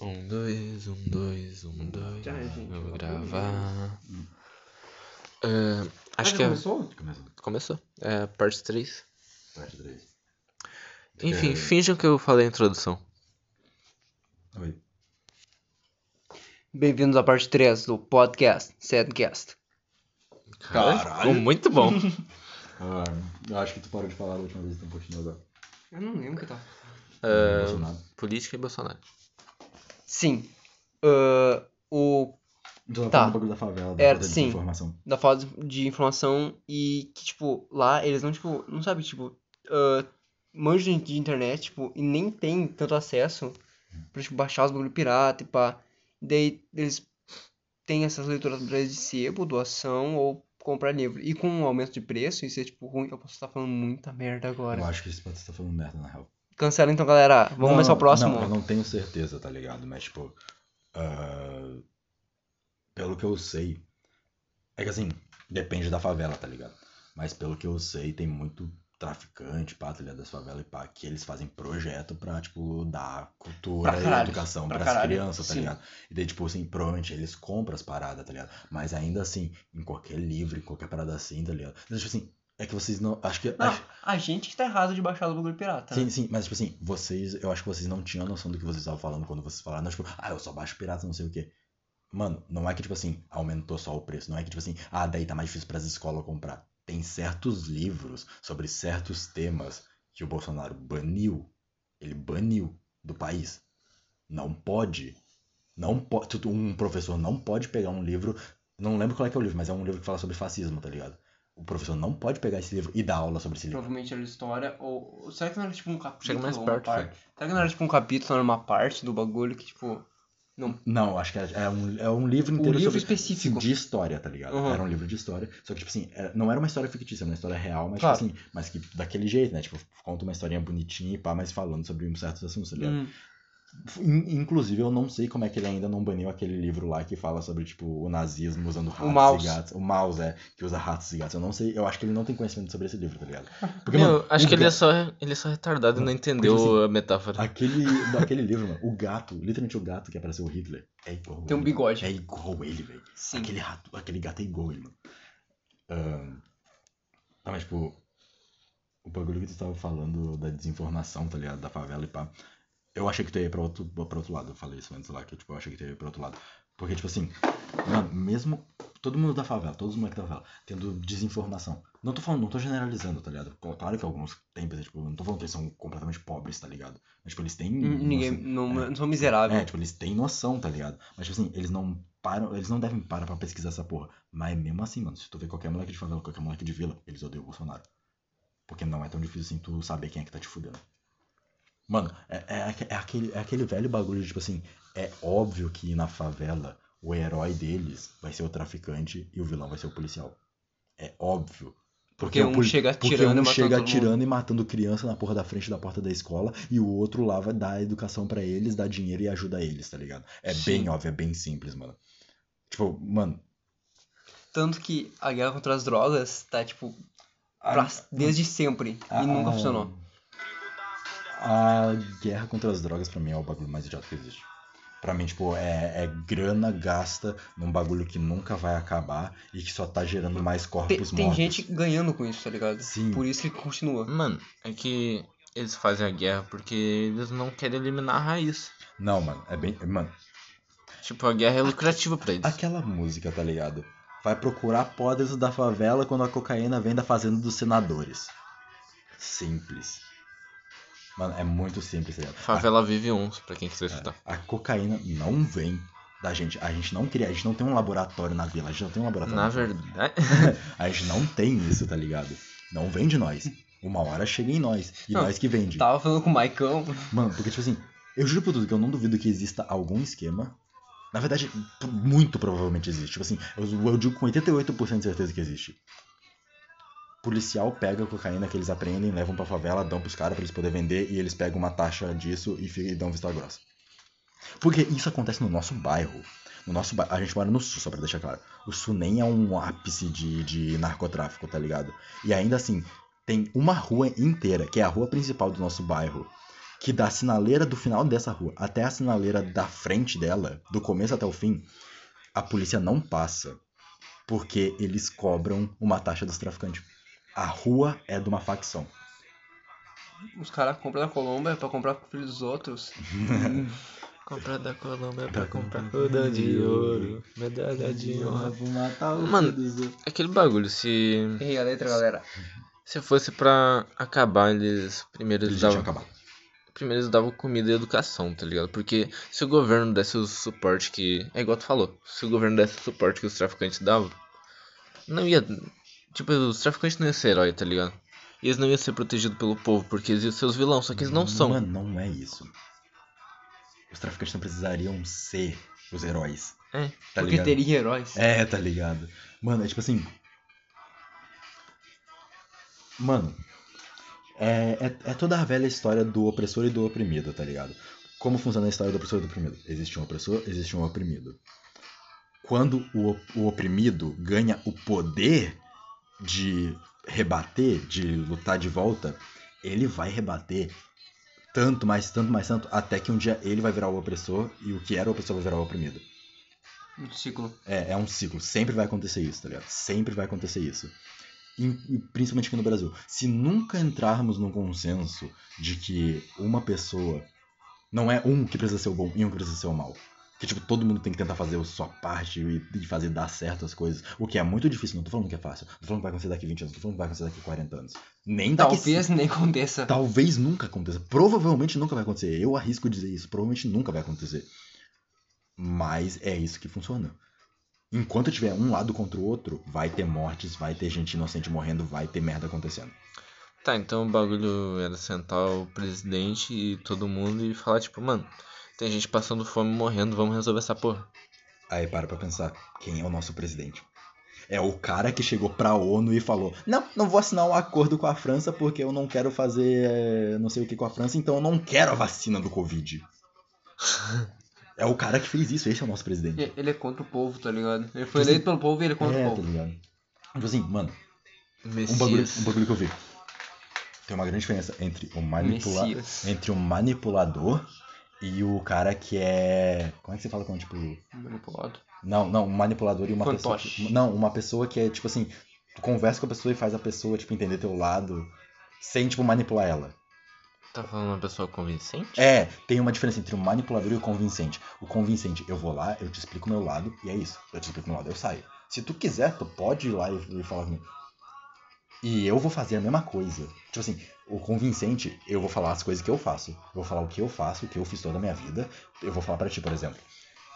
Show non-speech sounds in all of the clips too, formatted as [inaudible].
Um, dois, um, dois, um, dois. Já, gente, Eu vou gravar. É, acho Ah, que é- começou? Começou. É, parte 3. Parte 3. Enfim, É. finjam que eu falei a introdução. Oi. Bem-vindos à parte 3 do podcast Sadcast. Cara, Caralho. ficou muito bom. [laughs] Ah, eu acho que tu parou de falar a última vez, então continua agora. Eu não lembro o que tá. É, Bolsonaro. política e Bolsonaro. Sim. ah, o tava Tá. do bagulho da favela, da Era- falta de sim. informação. da falta de informação e que, tipo, lá eles não, tipo, não sabe, tipo, ah, manjam de internet, tipo, e nem tem tanto acesso pra, tipo, baixar os bagulho pirata e pá. Daí eles têm essas leituras de sebo, doação ou comprar livro. E com o aumento de preço, isso é, tipo, ruim. Eu posso estar falando muita merda Eu agora. acho que esse pode estar falando merda, na real. Cancela então, galera. Vamos Não, começar o próximo. Não, eu não tenho certeza, tá ligado? Mas, tipo, ah, pelo que eu sei, é que assim, depende da favela, tá ligado? Mas pelo que eu sei, tem muito traficante, pá, tá ligado? Das favelas e pá, que eles fazem projeto pra, tipo, dar cultura Pra e caralho, educação pra pras caralho, crianças, tá sim. ligado? E daí, tipo, assim, provavelmente eles compram as paradas, tá ligado? Mas ainda assim, em qualquer livro, em qualquer parada assim, tá ligado? Tipo assim, é que vocês não. Acho que. Não, acho- a gente que tá errado de baixar o bagulho pirata. né? Sim, sim, mas tipo assim, vocês, eu acho que vocês não tinham noção do que vocês estavam falando quando vocês falaram, não, tipo, ah, eu só baixo pirata, não sei o quê. Mano, não é que, tipo assim, aumentou só o preço, não é que, tipo assim, ah, daí tá mais difícil pras escolas comprar. Tem certos livros sobre certos temas que o Bolsonaro baniu, ele baniu do país. Não pode. Não pode, um professor não pode pegar um livro, não lembro qual é que é o livro, mas é um livro que fala sobre fascismo, tá ligado? O professor não pode pegar esse livro e dar aula sobre esse livro. Provavelmente era história, ou. Será que não era tipo um capítulo? Chega mais perto, parte? Será que não era tipo um capítulo, não era uma parte do bagulho que, tipo. Não. Não, acho que é, é um, é um livro Um inteiro livro sobre, específico. de história, tá ligado? Uhum. Era um livro de história, só que, tipo assim, era- não era uma história fictícia, era uma história real, mas, Claro. tipo assim, mas que daquele jeito, né? Tipo, conta uma historinha bonitinha e pá, mas falando sobre um certos assuntos, tá ligado? Hum, Inclusive, eu não sei como é que ele ainda não baniu aquele livro lá que fala sobre, tipo, o nazismo usando ratos e gatos. O mouse, é, que usa ratos e gatos. Eu não sei, eu acho que ele não tem conhecimento sobre esse livro, tá ligado? Porque, Meu, mano, acho que ele é só, ele é só retardado e não entendeu Porque, assim, a metáfora. Aquele, daquele livro, mano, o gato, literalmente o gato que apareceu o Hitler, é igual Tem um ele. bigode. É igual ele, velho. Aquele rato, aquele gato é igual ele, mano. Tá, mas tipo, o bagulho que tu tava falando da desinformação, tá ligado? Da favela e pá. Eu achei que tu ia pra outro, pra outro lado. Eu falei isso antes lá, que tipo, eu achei que tu ia pra outro lado. Porque, tipo assim, mano, mesmo todo mundo da favela, todos os moleques da favela, tendo desinformação. Não tô falando, não tô generalizando, tá ligado? Claro que alguns têm, tipo, não tô falando que eles são completamente pobres, tá ligado? Mas, tipo, eles têm. Ninguém. noção- Não, é. não sou miserável. é, tipo, eles têm noção, tá ligado? Mas, tipo assim, eles não param, eles não devem parar pra pesquisar essa porra. Mas mesmo assim, mano, se tu vê qualquer moleque de favela, qualquer moleque de vila, eles odeiam o Bolsonaro. Porque não é tão difícil assim tu saber quem é que tá te fudendo. Mano, é, é, aque- é aquele, é aquele velho bagulho tipo assim, é óbvio que na favela o herói deles vai ser o traficante e o vilão vai ser o policial. É óbvio. Porque um poli- chega porque atirando e um matando chega atirando e matando criança na porra da frente da porta da escola e o outro lá vai dar educação pra eles, dá dinheiro e ajuda eles, tá ligado? É Sim. bem óbvio, é bem simples, mano. Tipo, mano. Tanto que a guerra contra as drogas tá, tipo, pra- desde sempre. e nunca a- funcionou. A guerra contra as drogas pra mim é o bagulho mais idiota que existe. Pra mim, tipo, é, é grana gasta num bagulho que nunca vai acabar e que só tá gerando mais Tem, corpos tem mortos. gente ganhando com isso, tá ligado? Sim. Por isso que continua. Mano, é que eles fazem a guerra porque eles não querem eliminar a raiz. Não, mano, é bem. Mano, Tipo, a guerra é lucrativa pra eles. aquela música, tá ligado? Vai procurar podres da favela quando a cocaína vem da fazenda dos senadores. Simples. Mano, é muito simples, ligado? Favela vive uns, pra quem quiser A, estudar. a cocaína não vem da gente. A gente não cria, a gente não tem um laboratório na vila, a gente não tem um laboratório. Na verdade. [laughs] A gente não tem isso, tá ligado? Não vem de nós. Uma hora chega em nós. E Não, nós que vende. Tava falando com o Maicão. Mano, porque, tipo assim, eu juro por tudo que eu não duvido que exista algum esquema. Na verdade, muito provavelmente existe. Tipo assim, eu, eu digo com 88% de certeza que existe. Policial pega a cocaína que eles apreendem, levam pra favela, dão pros caras pra eles poderem vender e eles pegam uma taxa disso e, e dão vista grossa. Porque isso acontece no nosso bairro. No nosso a gente mora no sul, só pra deixar claro. O sul nem é um ápice de, de narcotráfico, tá ligado? E ainda assim, tem uma rua inteira, que é a rua principal do nosso bairro, que da sinaleira do final dessa rua até a sinaleira da frente dela, do começo até o fim, a polícia não passa. Porque eles cobram uma taxa dos traficantes. A rua é de uma facção. Os caras compram da Colômbia pra comprar pro filho dos outros. [laughs] Comprar da Colômbia pra comprar cordão de ouro, medalha de honra. vou matar o Mano, Aquele bagulho, se, Errei a letra, galera. se fosse pra acabar, eles primeiro Eles davam, acabado. primeiro eles davam comida e educação, tá ligado? Porque se o governo desse o suporte que. É igual tu falou, se o governo desse o suporte que os traficantes davam, não ia. Tipo, os traficantes não iam ser herói, tá ligado? Eles não iam ser protegidos pelo povo, porque eles iam ser os vilões, só que eles não são. Mano, não é isso. Os traficantes não precisariam ser os heróis. É. Tá Porque ligado? teria heróis. É, tá ligado? Mano, é tipo assim. Mano, é, é, é toda a velha história do opressor e do oprimido, tá ligado? Como funciona a história do opressor e do oprimido? Existe um opressor, existe um oprimido. Quando o, o oprimido ganha o poder de rebater, de lutar de volta, ele vai rebater tanto, mais tanto, mais tanto, até que um dia ele vai virar o opressor e o que era o opressor vai virar o oprimido. Um ciclo. É, é um ciclo. Sempre vai acontecer isso, tá ligado? Sempre vai acontecer isso. E, principalmente aqui no Brasil. Se nunca entrarmos num consenso de que uma pessoa não é um que precisa ser o bom e um que precisa ser o mal. Que, tipo, todo mundo tem que tentar fazer a sua parte e, e fazer dar certo as coisas. O que é muito difícil. Não tô falando que é fácil. Tô falando que vai acontecer daqui 20 anos. Tô falando que vai acontecer daqui 40 anos. Nem daqui Talvez nem aconteça. Talvez nunca aconteça. Provavelmente nunca vai acontecer. Eu arrisco dizer isso. Provavelmente nunca vai acontecer. Mas é isso que funciona. Enquanto tiver um lado contra o outro, vai ter mortes, vai ter gente inocente morrendo, vai ter merda acontecendo. Tá, então o bagulho era sentar o presidente e todo mundo e falar, tipo, mano, tem gente passando fome morrendo, vamos resolver essa porra. Aí para pra pensar, quem é o nosso presidente? É o cara que chegou pra ONU e falou: Não, não vou assinar um acordo com a França porque eu não quero fazer eh, não sei o que com a França, então eu não quero a vacina do Covid. [laughs] É o cara que fez isso, esse é o nosso presidente. Ele é contra o povo, tá ligado? Ele foi Tipo eleito pelo povo e ele é contra é, o tá povo. ligado? Tipo assim, mano, um bagulho, um bagulho que eu vi. Tem uma grande diferença entre o, manipula Messias. entre o manipulador e o cara que é. Como é que você fala quando, tipo. Manipulado. Não, não, um manipulador e uma pessoa. Fantoche. que- não, uma pessoa que é, tipo assim, tu conversa com a pessoa e faz a pessoa, tipo, entender teu lado sem, tipo, manipular ela. Tá falando uma pessoa convincente? É, tem uma diferença entre o manipulador e o convincente. O convincente, eu vou lá, eu te explico o meu lado, e é isso. Eu te explico o meu lado, eu saio. Se tu quiser, tu pode ir lá e, e falar comigo. E eu vou fazer a mesma coisa. Tipo assim, o convincente, eu vou falar as coisas que eu faço. Eu vou falar o que eu faço, o que eu fiz toda a minha vida. Eu vou falar pra ti, por exemplo.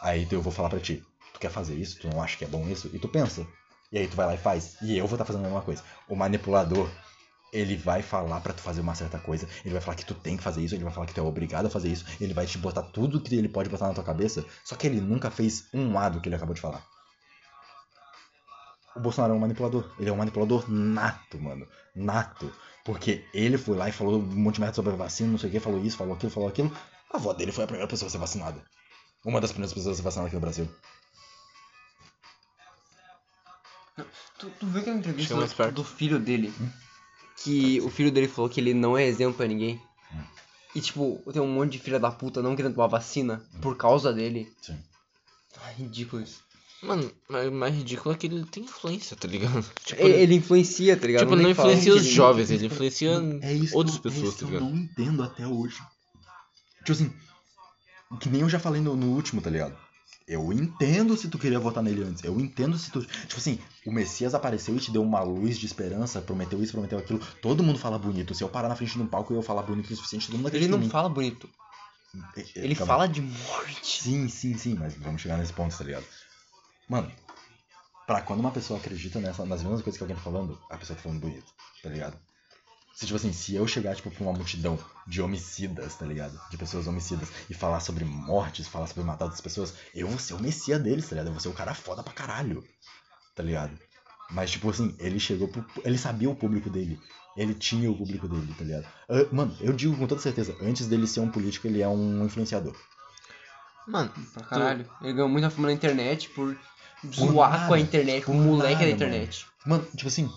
Aí eu vou falar pra ti, tu quer fazer isso? Tu não acha que é bom isso? E tu pensa. E aí tu vai lá e faz. E eu vou estar fazendo a mesma coisa. O manipulador, ele vai falar pra tu fazer uma certa coisa, ele vai falar que tu tem que fazer isso, ele vai falar que tu é obrigado a fazer isso, ele vai te botar tudo que ele pode botar na tua cabeça, só que ele nunca fez um lado que ele acabou de falar. O Bolsonaro é um manipulador. Ele é um manipulador nato, mano. Nato. Porque ele foi lá e falou um monte de merda sobre a vacina, não sei o que, falou isso, falou aquilo, falou aquilo. A avó dele foi a primeira pessoa a ser vacinada. Uma das primeiras pessoas a ser vacinada aqui no Brasil. Tu, tu viu aquela entrevista perto. do filho dele? Que o filho dele falou que ele não é exemplo pra ninguém. E tipo, tem um monte de filha da puta não querendo tomar vacina por causa dele. Sim. Ai, ridículo isso. Mano, mas mais ridículo é que ele tem influência, tá ligado? [laughs] Tipo, Ele, ele influencia, tá ligado? tipo, ele não falar influencia os ele- jovens, ele influencia É isso outras que eu, pessoas, é isso tá que eu ligado? não entendo até hoje. Tipo assim, que nem eu já falei no, no último, tá ligado? Eu entendo se tu queria votar nele antes. Eu entendo se tu. Tipo assim, o Messias apareceu e te deu uma luz de esperança, prometeu isso, prometeu aquilo. Todo mundo fala bonito. Se eu parar na frente de um palco e eu falar bonito o suficiente, todo mundo Ele acredita não em mim. fala bonito. É, é, Ele calma. fala de morte. Sim, sim, sim, mas vamos chegar nesse ponto, tá ligado? Mano, pra quando uma pessoa acredita nessa, nas mesmas coisas que alguém tá falando, a pessoa tá falando bonito, tá ligado? Se, tipo assim, se eu chegar, tipo, pra uma multidão de homicidas, tá ligado? De pessoas homicidas, e falar sobre mortes, falar sobre matar outras pessoas, eu vou ser o messia deles, tá ligado? Eu vou ser o cara foda pra caralho, tá ligado? Mas, tipo assim, ele chegou pro. Ele sabia o público dele. Ele tinha o público dele, tá ligado? Ah, Mano, eu digo com toda certeza, antes dele ser um político, ele é um influenciador. Mano, Pra caralho. Ele ganhou muita fama na internet por zoar nada, com a internet, com o moleque nada, da internet. Mano, tipo assim.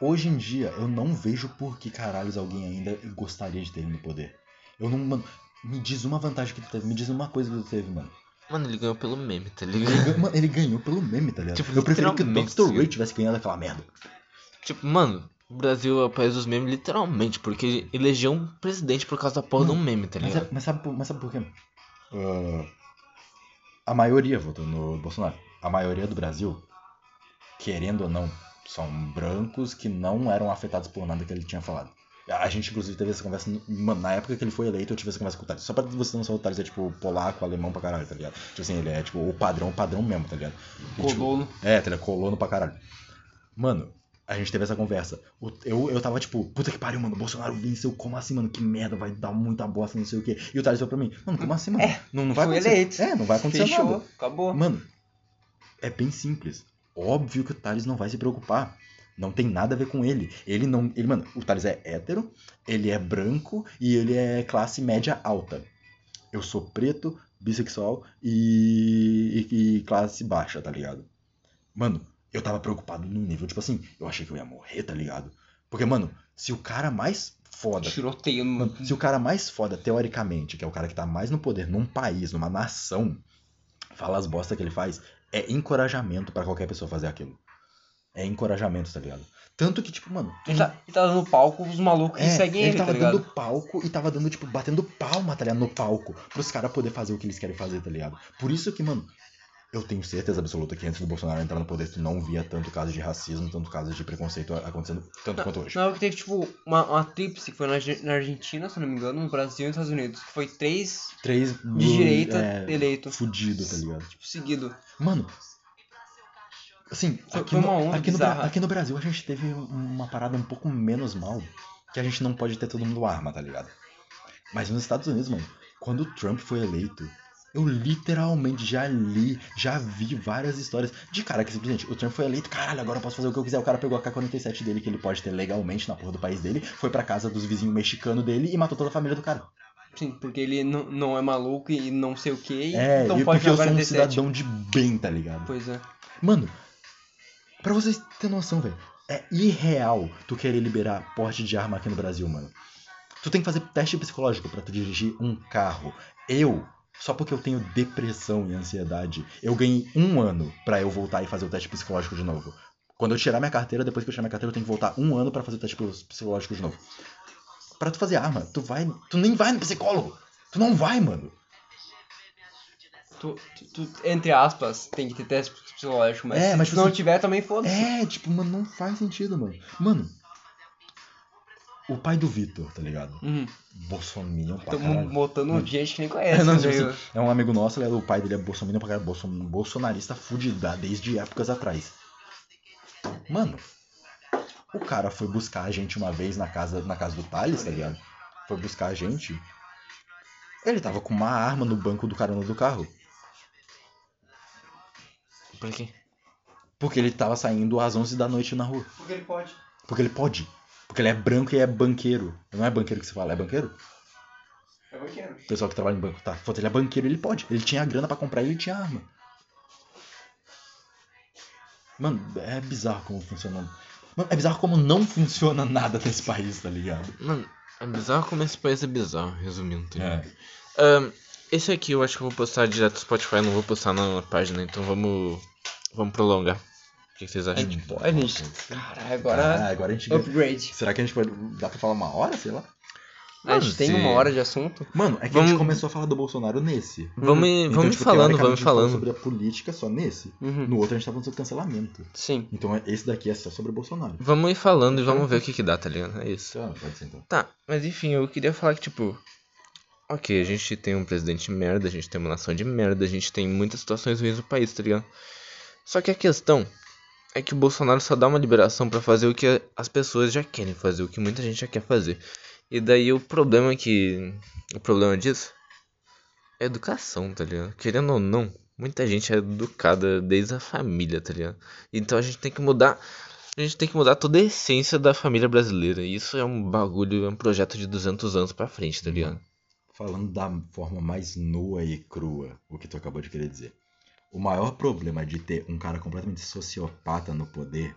Hoje em dia, eu não vejo por que caralhos alguém ainda gostaria de ter ele no poder. Eu não. Mano, me diz uma vantagem que tu teve, me diz uma coisa que tu teve, mano. Mano, ele ganhou pelo meme, tá Ele, ligado? gan- mano, ele ganhou pelo meme, tá ligado? Tipo, eu preferi que o Dr. sim. Ray tivesse ganhado aquela merda. Tipo, mano, o Brasil é o país dos memes literalmente, porque elegeu um presidente por causa da porra de um meme, tá Mas, ligado? é- mas, sabe, por- mas sabe por quê? Ah, a maioria votou no Bolsonaro. A maioria do Brasil, querendo ou não, são brancos que não eram afetados por nada que ele tinha falado. A gente, inclusive, teve essa conversa. no- Mano, na época que ele foi eleito, eu tive essa conversa com o Thales. Só pra você não saber, o Thales é tipo polaco, alemão pra caralho, tá ligado? Tipo assim, ele é tipo o padrão, o padrão mesmo, tá ligado? E, tipo, Colono. é, tá ligado? Colono pra caralho. Mano, a gente teve essa conversa. Eu, eu tava tipo, puta que pariu, mano, o Bolsonaro venceu, como assim, mano? Que merda, vai dar muita bosta, não sei o quê. E o Thales falou pra mim, mano, como assim, mano? É, não, não vai acontecer. eleito. É, não vai acontecer Fechou, nada. acabou. Mano, é bem simples. Óbvio que o Thales não vai se preocupar. Não tem nada a ver com ele. Ele não. Ele, mano, o Thales é hétero, ele é branco e ele é classe média alta. Eu sou preto, bissexual e, e, e classe baixa, tá ligado? Mano, eu tava preocupado no nível, tipo assim, eu achei que eu ia morrer, tá ligado? Porque, mano, se o cara mais foda Tiroteio no. Mano, se o cara mais foda, teoricamente, que é o cara que tá mais no poder num país, numa nação, fala as bosta que ele faz, é encorajamento pra qualquer pessoa fazer aquilo. É encorajamento, tá ligado? Tanto que, tipo, mano. Ele tá, ele tá dando palco os malucos que é, seguem ele ele, tava tá dando palco e tava dando, tipo, batendo palma, tá ligado? No palco. Pros caras poderem fazer o que eles querem fazer, tá ligado? Por isso que, mano, eu tenho certeza absoluta que antes do Bolsonaro entrar no poder, tu não via tanto caso de racismo, tanto caso de preconceito acontecendo tanto quanto hoje. Na época teve, tipo, uma, uma tríplice que foi na, na Argentina, se eu não me engano, no Brasil e nos Estados Unidos. Que foi três Três de direita é, eleito, fudido, tá ligado? tipo, seguido. Mano, assim, Foi- aqui, foi uma no, onda aqui, no, aqui no Brasil a gente teve uma parada um pouco menos mal, que a gente não pode ter todo mundo arma, tá ligado? Mas nos Estados Unidos, mano, quando o Trump foi eleito, eu literalmente já li, já vi várias histórias de cara que simplesmente, o Trump foi eleito, caralho, agora eu posso fazer o que eu quiser. O cara pegou a K-47 dele, que ele pode ter legalmente na porra do país dele, foi pra casa dos vizinhos mexicanos dele e matou toda a família do cara. Sim, porque ele não, não é maluco e não sei o que, É, então pode porque eu sou um 47. cidadão de bem, tá ligado? Pois é. Mano, pra vocês terem noção, velho, é irreal tu querer liberar porte de arma aqui no Brasil, mano. Tu tem que fazer teste psicológico pra tu dirigir um carro. Eu, só porque eu tenho depressão e ansiedade, eu ganhei um ano pra eu voltar e fazer o teste psicológico de novo. Quando eu tirar minha carteira, depois que eu tirar minha carteira, eu tenho que voltar um ano pra fazer o teste psicológico de novo. Pra tu fazer arma, tu vai. Tu nem vai no psicólogo. Tu não vai, mano. Tu, tu- tu, entre aspas, tem que ter teste psicológico, mas, É, se mas não tiver, também foda-se. É, tipo, mano, não faz sentido, mano. Mano, o pai do Vitor, tá ligado? Uhum. Bolsominion pra Tamo caralho. botando gente que nem [laughs] conhece. É, não, tipo assim, é um amigo nosso, ele é- o pai dele é bolsominion pra caralho, bolson, bolsonarista fudida desde épocas atrás. Mano, o cara foi buscar a gente uma vez na casa, na casa do Thales, tá ligado? Foi buscar a gente. Ele tava com uma arma no banco do carona do carro. Por quê? Porque ele tava saindo às 11 da noite na rua. Porque ele pode. Porque ele pode. Porque ele é branco e é banqueiro. Não é banqueiro que se fala, é banqueiro? É banqueiro. O pessoal que trabalha em banco, tá? Foda, ele é banqueiro, ele pode. Ele tinha a grana pra comprar e ele tinha arma. Mano, é bizarro como funciona. Mano, é bizarro como não funciona nada nesse país, tá ligado? Mano, é bizarro como esse país é bizarro, resumindo. Tá ligado? É. Ahn, esse aqui eu acho que eu vou postar direto no Spotify, não vou postar na página, então vamos. Vamos prolongar. O que vocês A acham? gente pode, gente. Caralho, agora. Ah, agora a gente. Upgrade. Será que a gente pode. Dá pra falar uma hora? Sei lá. a gente Mano, tem uma hora de assunto. Mano, é que a Vamos- gente começou a falar do Bolsonaro nesse. Vamos, Uhum. vamos tipo, falando, vamos a falando. sobre a política só nesse. Uhum. No outro a gente tá falando sobre cancelamento. Sim. Então é- esse daqui é só sobre o Bolsonaro. Vamos ir falando e vamos ver o que que dá, tá ligado? É isso. Então, pode ser então. Tá, mas enfim, eu queria falar que, tipo. Ok, a gente tem um presidente merda, a gente tem uma nação de merda, a gente tem muitas situações ruins no país, tá ligado? Só que a questão é que o Bolsonaro só dá uma liberação pra fazer o que as pessoas já querem fazer, o que muita gente já quer fazer. E daí o problema é que. O problema disso é educação, tá ligado? Querendo ou não, muita gente é educada desde a família, tá ligado? Então a gente tem que mudar. A gente tem que mudar toda a essência da família brasileira. Isso é um bagulho, é um projeto de 200 anos pra frente, tá ligado? Falando da forma mais nua e crua, o que tu acabou de querer dizer. O maior problema de ter um cara completamente sociopata no poder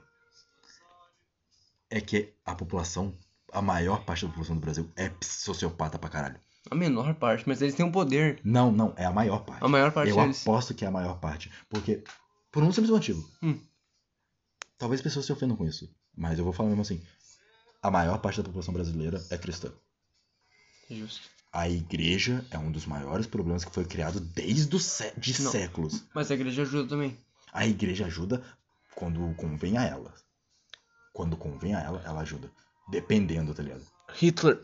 é que a população, a maior parte da população do Brasil é sociopata pra caralho. A menor parte, mas eles têm um poder. Não, não, é a maior parte. A maior parte Eu deles. aposto que é a maior parte. Porque, por um simples motivo. Hum. Talvez pessoas se ofendam com isso. Mas eu vou falar mesmo assim. A maior parte da população brasileira é cristã. Justo. A igreja é um dos maiores problemas que foi criado desde os sé de Não. séculos. Mas a igreja ajuda também. A igreja ajuda quando convém a ela. Quando convém a ela, ela ajuda. Dependendo, tá ligado? Hitler.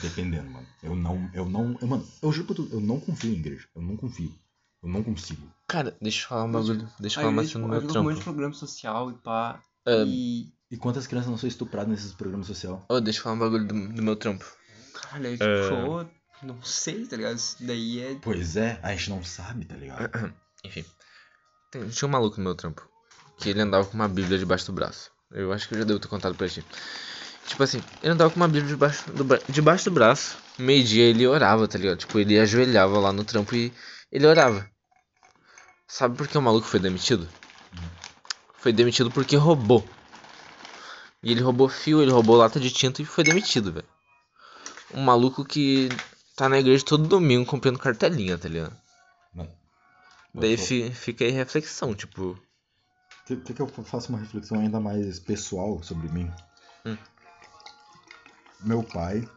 Dependendo, mano. Eu não, eu não, eu, mano, eu juro por tudo, eu não confio em igreja. Eu não confio. Eu não consigo. Cara, deixa eu falar um bagulho. Deixa eu falar mais no tipo, meu ajuda um monte de trampo. programa social e pá. É. E. E quantas crianças não são estupradas nesses programas sociais? Ô, deixa eu falar um bagulho do, do meu trampo. Caralho, aí, tipo, É. show, não sei, tá ligado? Isso daí é. Pois é, a gente não sabe, tá ligado? [clears throat] Enfim. Tem- tinha um maluco no meu trampo. Que ele andava com uma bíblia debaixo do braço. Eu acho que eu já devo ter contado pra ti. Tipo assim, ele andava com uma bíblia debaixo do, bra- debaixo do braço. Meio dia ele orava, tá ligado? Tipo, ele ajoelhava lá no trampo e ele orava. Sabe por que o maluco foi demitido? Foi demitido porque roubou. E ele roubou fio, ele roubou lata de tinta e foi demitido, velho. Um maluco que tá na igreja todo domingo comprando cartelinha, tá ligado? Mano, Daí sou- fi- fica aí reflexão, tipo, Quer, que eu faça uma reflexão ainda mais pessoal sobre mim? Hum. Meu pai.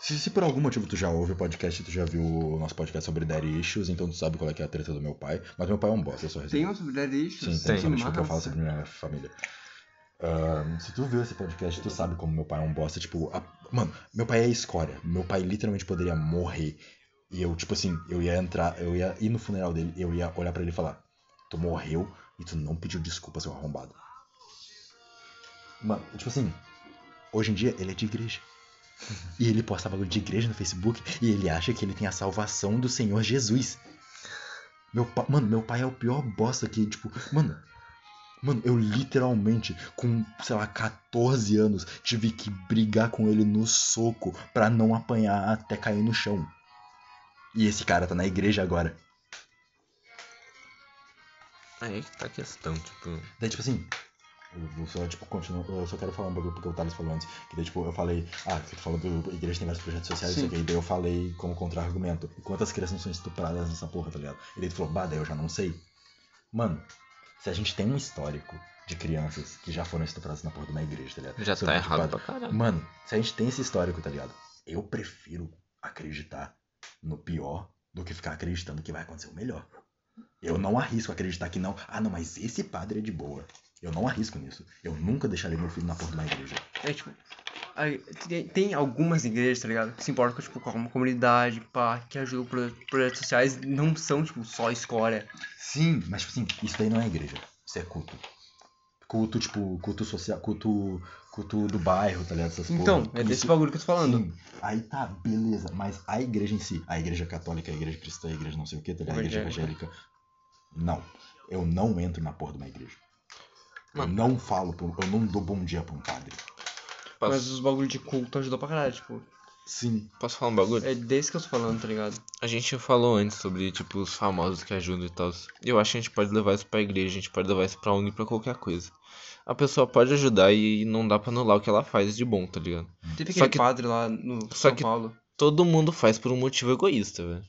Se, se por algum motivo tu já ouve o podcast, tu já viu o nosso podcast sobre Daddy Issues, então tu sabe qual é, que é a treta do meu pai. Mas meu pai é um bosta, eu só Tem resumo. uma subidade isso? Sim, Tem. tem, somente porque eu falo sobre minha família. Ahn, se tu viu esse podcast, tu sabe como meu pai é um bosta. Tipo, a- mano, meu pai é escória. Meu pai literalmente poderia morrer. E eu, tipo assim, eu ia entrar, eu ia ir no funeral dele, eu ia olhar pra ele e falar: Tu morreu e tu não pediu desculpa, seu arrombado. Mano, tipo assim, hoje em dia ele é de igreja. E ele posta bagulho de igreja no Facebook e ele acha que ele tem a salvação do Senhor Jesus. Meu pa... Mano, meu pai é o pior bosta que, tipo, mano. Mano, eu literalmente, com, sei lá, 14 anos, tive que brigar com ele no soco pra não apanhar até cair no chão. E esse cara tá na igreja agora. aí que tá a questão, tipo. Daí, tipo assim, eu só, tipo, continuo, eu só quero falar um bagulho porque o Thales falou antes. Que daí, tipo, eu falei, ah, que tu falou do igreja tem vários projetos sociais, isso aqui. E daí eu falei como contra-argumento. Quantas crianças não são estupradas nessa porra, tá ligado? E daí tu falou, bah, daí eu já não sei. Mano, se a gente tem um histórico de crianças que já foram estupradas na porra de uma igreja, tá ligado? Já Sobre, tá errado pra caralho. Mano, se a gente tem esse histórico, tá ligado? Eu prefiro acreditar no pior do que ficar acreditando que vai acontecer o melhor. Eu não arrisco acreditar que não. Ah, não, mas esse padre é de boa. Eu não arrisco nisso. Eu nunca deixaria meu filho na porta de uma igreja. É tipo. Tem, algumas igrejas, tá ligado? Que se importam tipo, com a comunidade, pá, que ajudam pro- projetos sociais, não são, tipo, só escória. Sim, mas tipo assim, isso daí não é igreja. Isso é culto. Culto, tipo, culto social, culto, culto do bairro, tá ligado? Essas Então, porra. é desse Isso- bagulho que eu tô falando. Sim, aí tá, beleza. Mas a igreja em si, a igreja católica, a igreja cristã, a igreja não sei o que, tá ligado? A igreja Evangélica. Não. Eu não entro na porra de uma igreja. Eu Mano. não falo, eu não dou bom dia pra um padre. Posso, Mas os bagulhos de culto ajudam pra caralho, tipo. Sim. posso falar um bagulho? É desse que eu tô falando, tá ligado? A gente falou antes sobre, tipo, os famosos que ajudam e tal. Eu acho que a gente pode levar isso pra igreja, a gente pode levar isso pra ONG, pra qualquer coisa. A pessoa pode ajudar e não dá pra anular o que ela faz de bom, tá ligado? Teve Só aquele que- padre lá no só São que- Paulo. Todo mundo faz por um motivo egoísta, velho.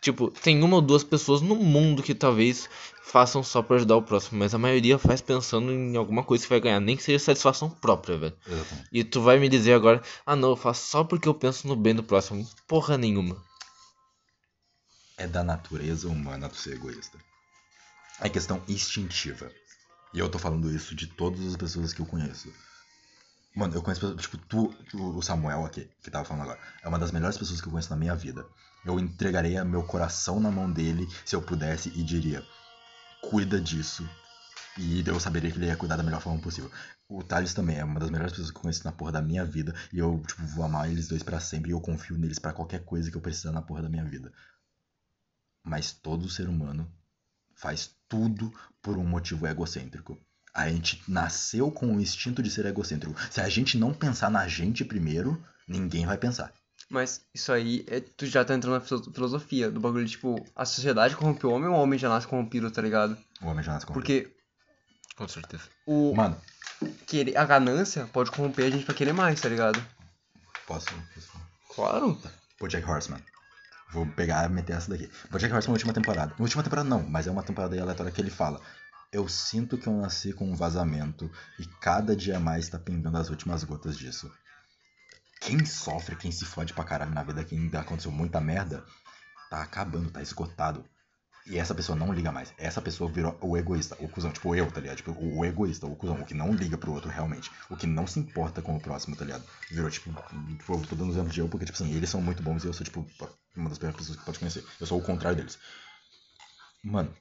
Tipo, tem uma ou duas pessoas no mundo que talvez façam só pra ajudar o próximo, mas a maioria faz pensando em alguma coisa que vai ganhar, nem que seja satisfação própria, velho. Exatamente. E tu vai me dizer agora, ah não, eu faço só porque eu penso no bem do próximo. Porra nenhuma. É da natureza humana tu ser egoísta. É questão instintiva. E eu tô falando isso de todas as pessoas que eu conheço. Mano, eu conheço pessoas, tipo, tu, tu, o Samuel aqui, que tava falando agora, é uma das melhores pessoas que eu conheço na minha vida. Eu entregaria meu coração na mão dele se eu pudesse e diria: cuida disso. E eu saberia que ele ia cuidar da melhor forma possível. O Thales também é uma das melhores pessoas que eu conheço na porra da minha vida. E eu, tipo, vou amar eles dois pra sempre. E eu confio neles pra qualquer coisa que eu precisar na porra da minha vida. Mas todo ser humano faz tudo por um motivo egocêntrico. A gente nasceu com o instinto de ser egocêntrico. Se a gente não pensar na gente primeiro, ninguém vai pensar. Mas isso aí, é, tu já tá entrando na filo- filosofia do bagulho, tipo, a sociedade corrompe o homem ou o homem já nasce corrompido, tá ligado? O homem já nasce com Porque Com certeza. o. Mano, querer, a ganância pode corromper a gente pra querer mais, tá ligado? Posso? posso falar? Claro. Bojack Horseman. Vou pegar e meter essa daqui. Bojack Horseman, última temporada. Última temporada não, mas é uma temporada aí aleatória que ele fala. Eu sinto que eu nasci com um vazamento e cada dia mais tá pingando as últimas gotas disso. Quem sofre, quem se fode pra caralho na vida, quem aconteceu muita merda, tá acabando, tá esgotado. E essa pessoa não liga mais. Essa pessoa virou o egoísta, o cuzão, tipo eu, tá ligado? Tipo, o, egoísta, o cuzão, o que não liga pro outro realmente. O que não se importa com o próximo, tá ligado? Virou, tipo, tipo eu tô dando exemplo de eu, porque, tipo assim, eles são muito bons e eu sou, tipo, uma das primeiras pessoas que pode conhecer. Eu sou o contrário deles. Mano,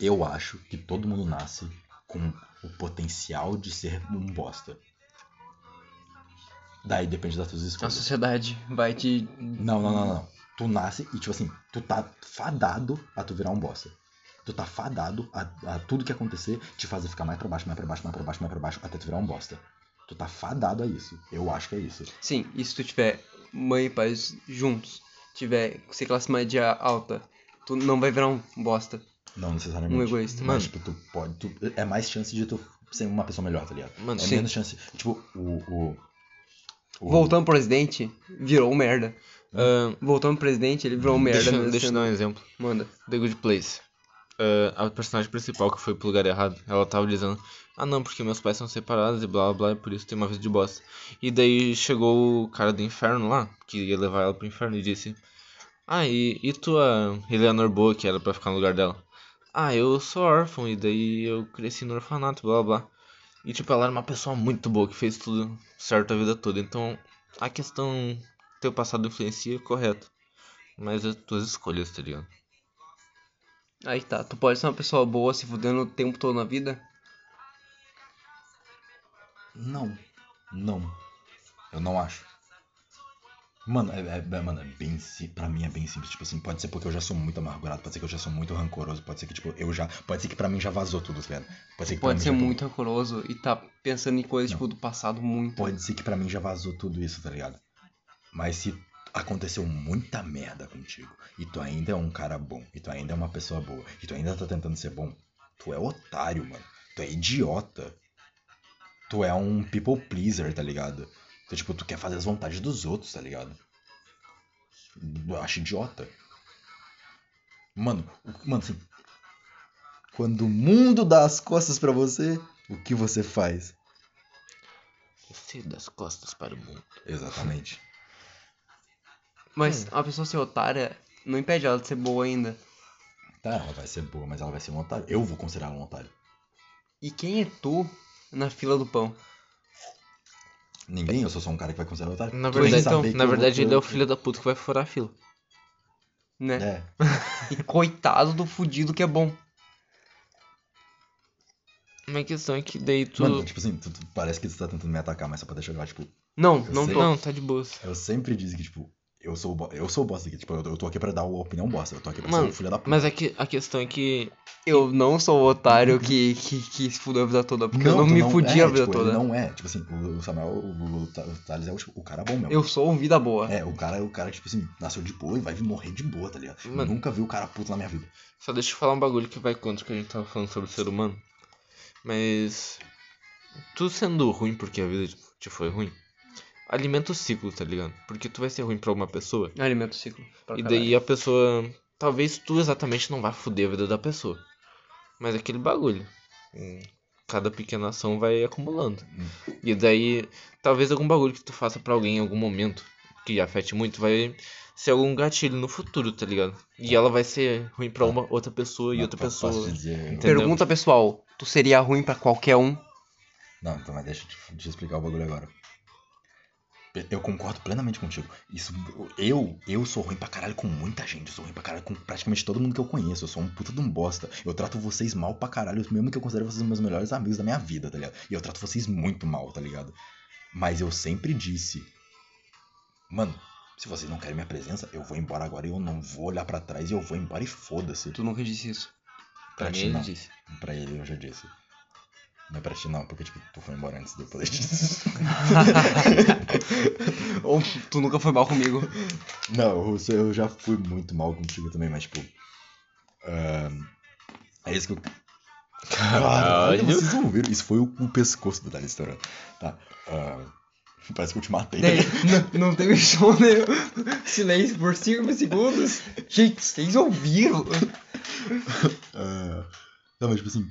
eu acho que todo mundo nasce com o potencial de ser um bosta. Daí depende das tuas A escolhas. sociedade vai te. Não, não, não, não. Tu nasce e, tipo assim, tu tá fadado a tu virar um bosta. Tu tá fadado a, a tudo que acontecer te fazer ficar mais pra baixo, mais pra baixo, mais pra baixo, mais pra baixo, até tu virar um bosta. Tu tá fadado a isso. Eu acho que é isso. Sim, e se tu tiver mãe e pais juntos, tiver ser classe média alta, tu não vai virar um bosta. Não necessariamente. Um egoísta. Mas, Mano. tipo, tu pode. Tu, é mais chance de tu ser uma pessoa melhor, tá ligado? Mano, é sim. menos chance. Tipo, o. o, o Voltando pro presidente, virou um merda. Ah, Voltando pro presidente, ele virou um merda. deixa, deixa eu dar um exemplo. Manda. The Good Place. Ah, a personagem principal que foi pro lugar errado, ela tava dizendo, ah não, porque meus pais são separados e blá blá blá, e por isso tem uma vida de bosta. E daí chegou o cara do inferno lá, que ia levar ela pro inferno, e disse, ah, e, e tua Eleanor Boa, que era pra ficar no lugar dela? Ah, eu sou órfão, e daí eu cresci no orfanato, blá blá blá. E tipo, ela era uma pessoa muito boa, que fez tudo certo a vida toda, então a questão teu passado influencia, correto. Mas as tuas escolhas, tá ligado? Aí tá, tu pode ser uma pessoa boa se fudendo o tempo todo na vida? Não. Não. Eu não acho. Mano, é, é- é- mano, é bem sim- pra mim é bem simples. Tipo assim, pode ser porque eu já sou muito amargurado, pode ser que eu já sou muito rancoroso, pode ser que, tipo, eu já. Pode ser que pra mim já vazou tudo, tá ligado? Pode ser que Pode ser já- muito rancoroso e tá pensando em coisas, tipo, do passado muito. Pode ser que pra mim já vazou tudo isso, tá ligado? Mas se aconteceu muita merda contigo e tu ainda é um cara bom, e tu ainda é uma pessoa boa, e tu ainda tá tentando ser bom, tu é otário, mano. Tu é idiota. Tu é um people pleaser, tá ligado? Tu, tipo, tu quer fazer as vontades dos outros, tá ligado? Eu acho idiota. Mano, mano, assim. Quando o mundo dá as costas pra você, o que você faz? Você das costas para o mundo. Exatamente. Mas uma pessoa ser otária não impede ela de ser boa ainda. Tá, ela vai ser boa, mas ela vai ser um otário. Eu vou considerar ela um otário. E quem é tu na fila do pão? Ninguém, eu sou só um cara que vai considerar otário. Na verdade, que na eu vou verdade ele é o filho da puta que vai furar a fila. Né? É, [laughs] E coitado do fudido que é bom. Mas a questão é que daí tu. mano, tipo assim, tu, tu- parece que tu tá tentando me atacar, mas só pra deixar claro, tipo, Não, Eu não. Não, tá de boas. eu sempre disse que, tipo, eu sou o, eu sou o bosta aqui, tipo, eu, eu tô aqui pra dar a opinião bosta, eu tô aqui pra Mano, ser o filho da puta. Mas é que a questão é que. Eu não sou o otário que, que, que se fudeu a vida toda, porque eu não tu me fudi é, a vida tipo, toda. Ele não é, tipo assim, o, Samuel, o, o, o Thales é o, tipo, o cara bom mesmo. Eu sou um vida boa. É, o cara é o cara, tipo assim, nasceu de boa e vai morrer de boa, tá ligado? Eu Mano. nunca vi o cara puto na minha vida. Só deixa eu falar um bagulho que vai contra o que a gente tava falando sobre o ser humano. Mas. Tu sendo ruim porque a vida te foi ruim, alimenta o ciclo, tá ligado? Porque tu vai ser ruim pra uma pessoa. Alimenta o ciclo. E caralho. daí a pessoa. Talvez tu exatamente não vá foder a vida da pessoa. Mas é aquele bagulho. Hum, Cada pequena ação vai acumulando. E daí, talvez algum bagulho que tu faça pra alguém em algum momento que afete muito vai ser algum gatilho no futuro, tá ligado? E ela vai ser ruim pra uma outra pessoa e outra pessoa. dizer? Pergunta pessoal, tu seria ruim pra qualquer um? Não, então mas deixa eu te, te explicar o bagulho agora. Eu concordo plenamente contigo. Isso, eu, eu sou ruim pra caralho com muita gente. Eu sou ruim pra caralho com praticamente todo mundo que eu conheço. Eu sou um puta de um bosta. Eu trato vocês mal pra caralho, mesmo que eu considere vocês meus melhores amigos da minha vida, tá ligado? E eu trato vocês muito mal, tá ligado? Mas eu sempre disse, mano, se vocês não querem minha presença, eu vou embora agora e eu não vou olhar pra trás e eu vou embora e foda-se. Tu nunca disse isso. Pra ti mim ele não. disse. Pra ele eu já disse. Não é pra ti não, porque tipo, tu foi embora antes de eu poder dizer. [laughs] Ou tu nunca foi mal comigo. Não, eu já fui muito mal contigo também, mas tipo. ahn, é isso que eu Caralho, vocês não viram? Isso foi o, o pescoço do Dali estourando. Tá. ah, parece que eu te matei. Daí, né? não, não teve som nenhum. Silêncio por 5 segundos. Gente, vocês ouviram? Ah, não, mas tipo assim,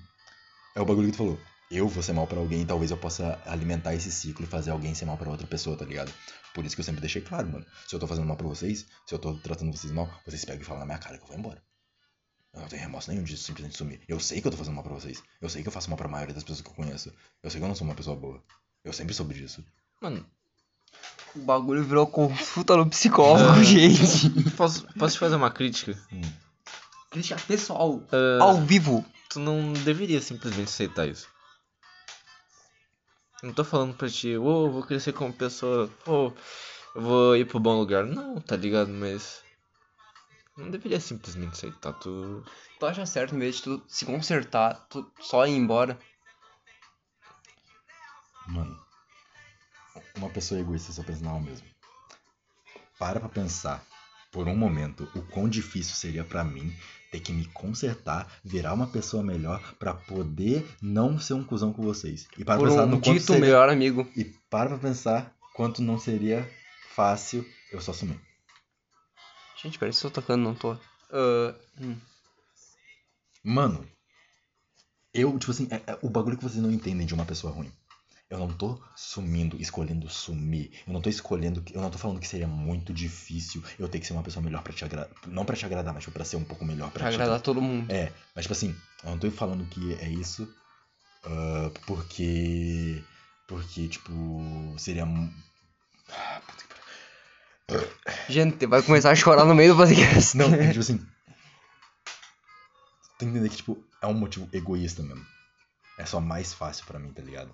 é o bagulho que tu falou. Eu vou ser mal pra alguém talvez eu possa alimentar esse ciclo e fazer alguém ser mal pra outra pessoa, tá ligado? Por isso que eu sempre deixei claro, mano. Se eu tô fazendo mal pra vocês, se eu tô tratando vocês mal, vocês pegam e falam na minha cara que eu vou embora. Eu não tenho remorso nenhum de simplesmente sumir. Eu sei que eu tô fazendo mal pra vocês. Eu sei que eu faço mal pra maioria das pessoas que eu conheço. Eu sei que eu não sou uma pessoa boa. Eu sempre soube disso. Mano, O bagulho virou consulta no psicólogo, Ah. [laughs] gente. posso, posso te fazer uma crítica? Crítica pessoal. Ah, Ao vivo. tu não deveria simplesmente aceitar isso. Não tô falando pra ti, ô, vou crescer como pessoa, ô, eu vou ir pro bom lugar. Não, tá ligado? Mas. Não deveria simplesmente aceitar. Tu. Tu acha certo, em vez de tu se consertar, tu só ir embora? Mano, uma pessoa egoísta só pensa nela mesmo. Para pra pensar, por um momento, o quão difícil seria pra mim ter que me consertar, virar uma pessoa melhor pra poder não ser um cuzão com vocês. E para Por pensar um no quanto dito seria... melhor amigo. E para pra pensar quanto não seria fácil eu só sumir. Gente, parece que eu tô tocando, não tô. Ah, hum. Mano, eu, tipo assim, é- é o bagulho que vocês não entendem de uma pessoa ruim. Eu não tô sumindo, escolhendo sumir. Eu não tô escolhendo, eu não tô falando que seria muito difícil eu ter que ser uma pessoa melhor pra te agradar. Não pra te agradar, mas tipo, pra ser um pouco melhor pra, Pra ti. agradar todo mundo. É, mas tipo assim, eu não tô falando que é isso ah, porque. Porque, tipo, seria. Ah, puta que. Gente, vai começar a chorar no meio do podcast. Não, é tipo [laughs] assim. Tem que entender que, tipo, é um motivo egoísta mesmo. É só mais fácil pra mim, tá ligado?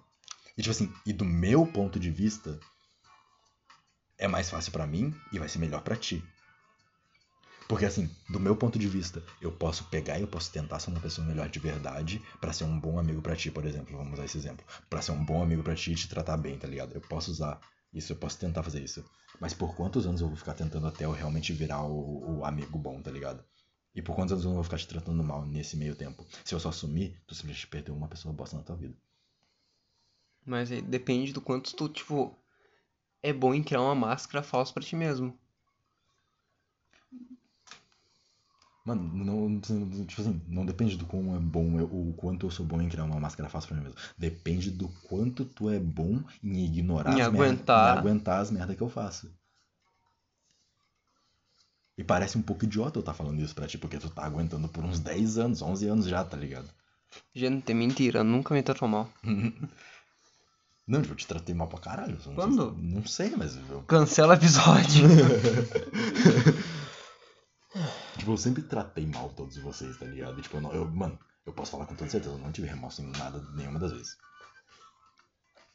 E tipo assim, e do meu ponto de vista, é mais fácil pra mim e vai ser melhor pra ti. Porque assim, do meu ponto de vista, eu posso pegar e eu posso tentar ser uma pessoa melhor de verdade pra ser um bom amigo pra ti, por exemplo. Vamos usar esse exemplo. Pra ser um bom amigo pra ti e te tratar bem, tá ligado? Eu posso usar isso, eu posso tentar fazer isso. Mas por quantos anos eu vou ficar tentando até eu realmente virar o, o amigo bom, tá ligado? E por quantos anos eu vou ficar te tratando mal nesse meio tempo? Se eu só sumir, tu simplesmente perdeu uma pessoa bosta na tua vida. Mas aí depende do quanto tu, tipo, é bom em criar uma máscara falsa pra ti mesmo. Mano, não, tipo assim, não depende do quão é bom, eu, o quanto eu sou bom em criar uma máscara fácil pra mim mesmo. Depende do quanto tu é bom em ignorar Em as merda- aguentar. em aguentar as merdas que eu faço. E parece um pouco idiota eu estar falando isso pra ti, porque tu tá aguentando por uns 10 anos, 11 anos já, tá ligado? Gente, é mentira, nunca me tratou mal. [laughs] Não, tipo, eu te tratei mal pra caralho. não sei Quando? se- não sei, mas eu, Cancela o episódio. [laughs] tipo, eu sempre tratei mal todos vocês, tá ligado? E, tipo, eu, não- eu- mano, eu posso falar com toda certeza, eu não tive remorso em nada, nenhuma das vezes.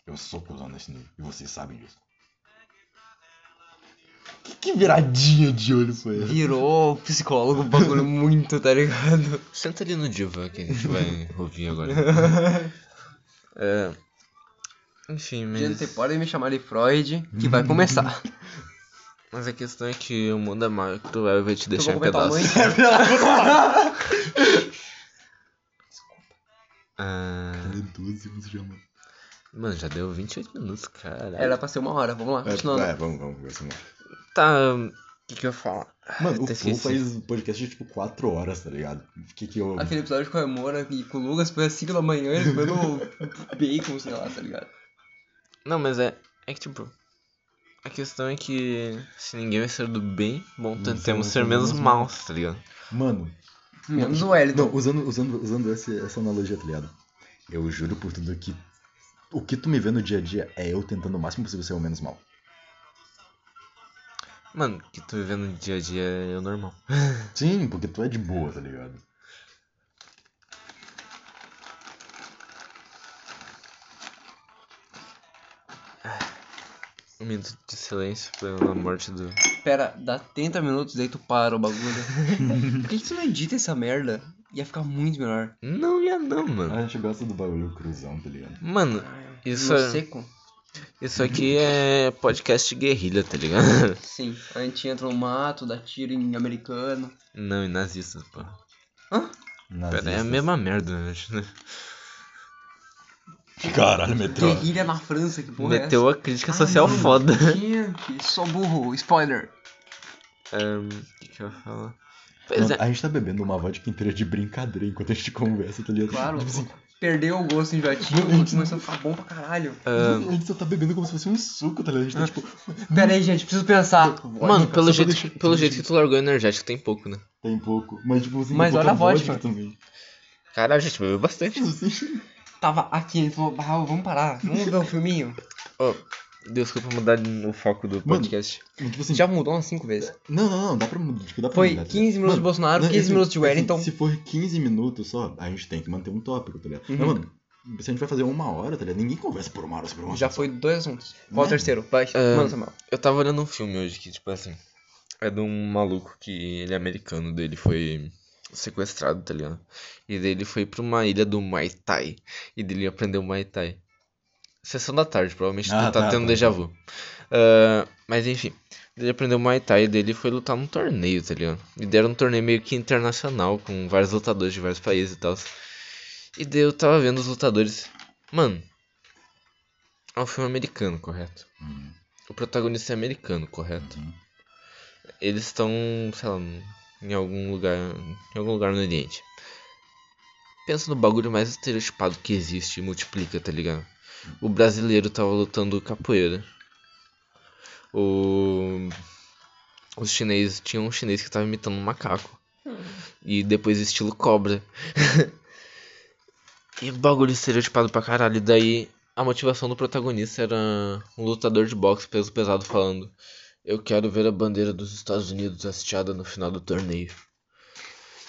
Eu sou cuzão nesse nível, e vocês sabem disso. Que, que viradinha de olho foi essa? Virou psicólogo, bagulho muito, tá ligado? Senta ali no Diva que a gente vai ouvir agora. [laughs] É. Enfim, mas. Gente, podem me chamar de Freud, que vai começar. [laughs] Mas a questão é que o mundo é mau e o cruel vai te deixar Eu em vou comentar pedaços. muito. [laughs] Ah, Talentoso, como se chama? mano, já deu 28 minutos, cara. Era pra ser uma hora, vamos lá, continuando. É, é, vamos, vamos, vamos. Tá. O que, que eu ia falar? Mano, Até o Flow faz podcast de tipo 4 horas, tá ligado? O que que eu. Aquele episódio com a Moura e com o Lucas foi às 5 da manhã, ele comendo [laughs] bacon, sei lá, tá ligado? Não, mas é. É que tipo. A questão é que se ninguém vai ser do bem, bom, tentemos ser menos maus, tá ligado? Mano, Menos o Wellington. Não, usando, usando, usando esse- essa analogia, tá ligado? Eu juro por tudo que o que tu me vê no dia a dia é eu tentando o máximo possível ser o menos mal. Mano, o que tu vivendo no dia a dia é o normal. Sim, porque tu é de boa, tá ligado? Um minuto de silêncio pela morte do. Pera, dá 30 minutos, daí tu para o bagulho. [laughs] Por que, que tu não edita essa merda? Ia ficar muito melhor. Não ia não, mano. A gente gosta do bagulho cruzão, tá ligado? Mano, isso, No é- seco? isso aqui é podcast guerrilha, tá ligado? [laughs] Sim. A gente entra no mato, dá tiro em americano. Não, e nazistas, pô. Hã? Pera, é a mesma merda, né? Caralho, metrô. Guerrilha na França, que porra Meteu a crítica social mano. foda. é essa? Gente, sou burro. Spoiler. O que, que eu ia falar? Pois Mano, é. A gente tá bebendo uma vodka inteira de brincadeira enquanto a gente conversa, tá ligado? Claro. Tipo assim, Perdeu o gosto enjoativo e começou a ficar bom pra caralho. ahn, a gente só tá bebendo como se fosse um suco, tá ligado? A gente tá tipo. Pera aí, gente, preciso pensar. mano, pelo só jeito, deixar- pelo jeito que tu largou energético tem pouco, né? Tem pouco. Mas tipo assim, Mas olha a vodka. também. Caralho, a gente bebeu bastante. Assim. Tava aqui, ele falou, ah, vamos parar, vamos ver um filminho. [laughs] Ó, desculpa mudar o foco do Mano, podcast. Tipo assim. Já mudou umas 5 vezes. Não, não, não, dá pra mudar. Tipo, dá pra Foi mudar, tá 15 ligado? minutos de Bolsonaro, não, 15 assim, minutos de assim, Wellington. Se for 15 minutos só, a gente tem que manter um tópico, tá ligado? Uhum. Mas, mano, se a gente vai fazer uma hora, tá ligado? Ninguém conversa por uma hora sobre uma Já foi dois assuntos. Qual o Né? terceiro? Vai, É. manda, Samuel. Eu tava olhando um filme hoje que, tipo assim, é de um maluco que ele é americano, dele foi sequestrado, tá ligado? E daí ele foi pra uma ilha do Muay Thai. E dele aprendeu Muay Thai. Sessão da tarde, provavelmente Ah, tu tá, tá, tendo tá, déjà tá. vu. Ah, mas enfim, ele aprendeu Muay Thai e dele foi lutar num torneio, tá ligado? E deram um torneio meio que internacional, com vários lutadores de vários países e tal. E daí eu tava vendo os lutadores. Mano, é um filme americano, correto? Uhum, O protagonista é americano, correto? uhum. Eles estão, sei lá, em algum lugar, em algum lugar no Oriente. Pensa no bagulho mais estereotipado que existe e multiplica, tá ligado? O brasileiro tava lutando capoeira. O os chineses tinha um chinês que tava imitando um macaco. E depois estilo cobra. [laughs] e bagulho estereotipado pra caralho. E daí a motivação do protagonista era um lutador de boxe peso pesado falando: Eu quero ver a bandeira dos Estados Unidos hasteada no final do torneio.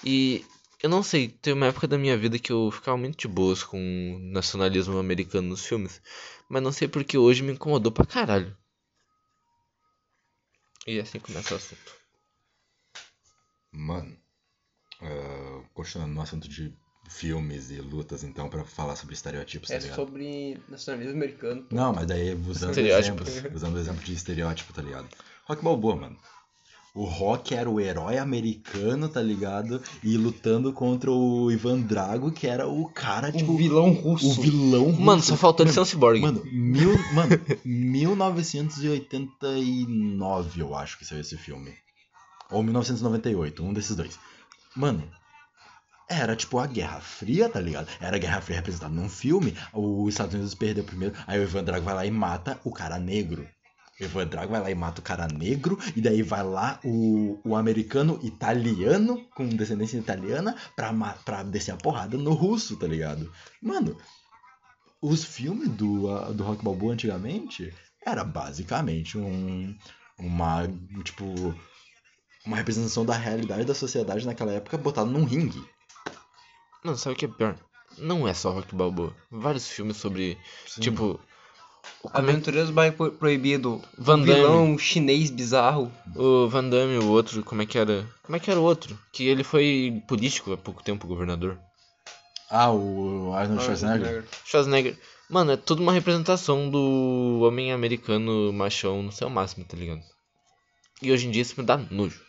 E eu não sei, teve uma época da minha vida que eu ficava muito de boas com o nacionalismo americano nos filmes, mas não sei porque hoje me incomodou pra caralho. E assim começa o assunto. Mano, ah, continuando no assunto de filmes e lutas, então, pra falar sobre estereótipos, tá É ligado? sobre nacionalismo americano. Não, mas daí usando exemplos, usando o exemplo de estereótipo, tá ligado? Rock Balboa, mano. O Rock era o herói americano, tá ligado? E lutando contra o Ivan Drago, que era o cara, tipo, o vilão o russo. vilão russo. Mano, só faltou Mano, um cyborg. Mano, mil, mano, 1989, eu acho que saiu esse filme. Ou 1998, um desses dois. Mano, era tipo a Guerra Fria, tá ligado? Era a Guerra Fria representada num filme. Os Estados Unidos perdeu primeiro. Aí o Ivan Drago vai lá e mata o cara negro. O Ivan Drago vai lá e mata o cara negro. E daí vai lá o, o americano italiano, com descendência italiana, pra, pra descer a porrada no russo, tá ligado? Mano, os filmes do, do Rock Balboa antigamente era basicamente um uma tipo uma representação da realidade da sociedade naquela época botada num ringue. Mano, sabe o que é pior? Não é só Rock Balboa. Vários filmes sobre, tipo... o como é- Aventureiros Bairro Proibido. Van Damme. vilão chinês bizarro. O Van Damme, o outro, como é que era? Como é que era o outro? Que ele foi político há pouco tempo, governador. Ah, o Arnold Schwarzenegger. Schwarzenegger. Mano, é tudo uma representação do homem americano machão no seu máximo, tá ligado? E hoje em dia isso me dá nojo.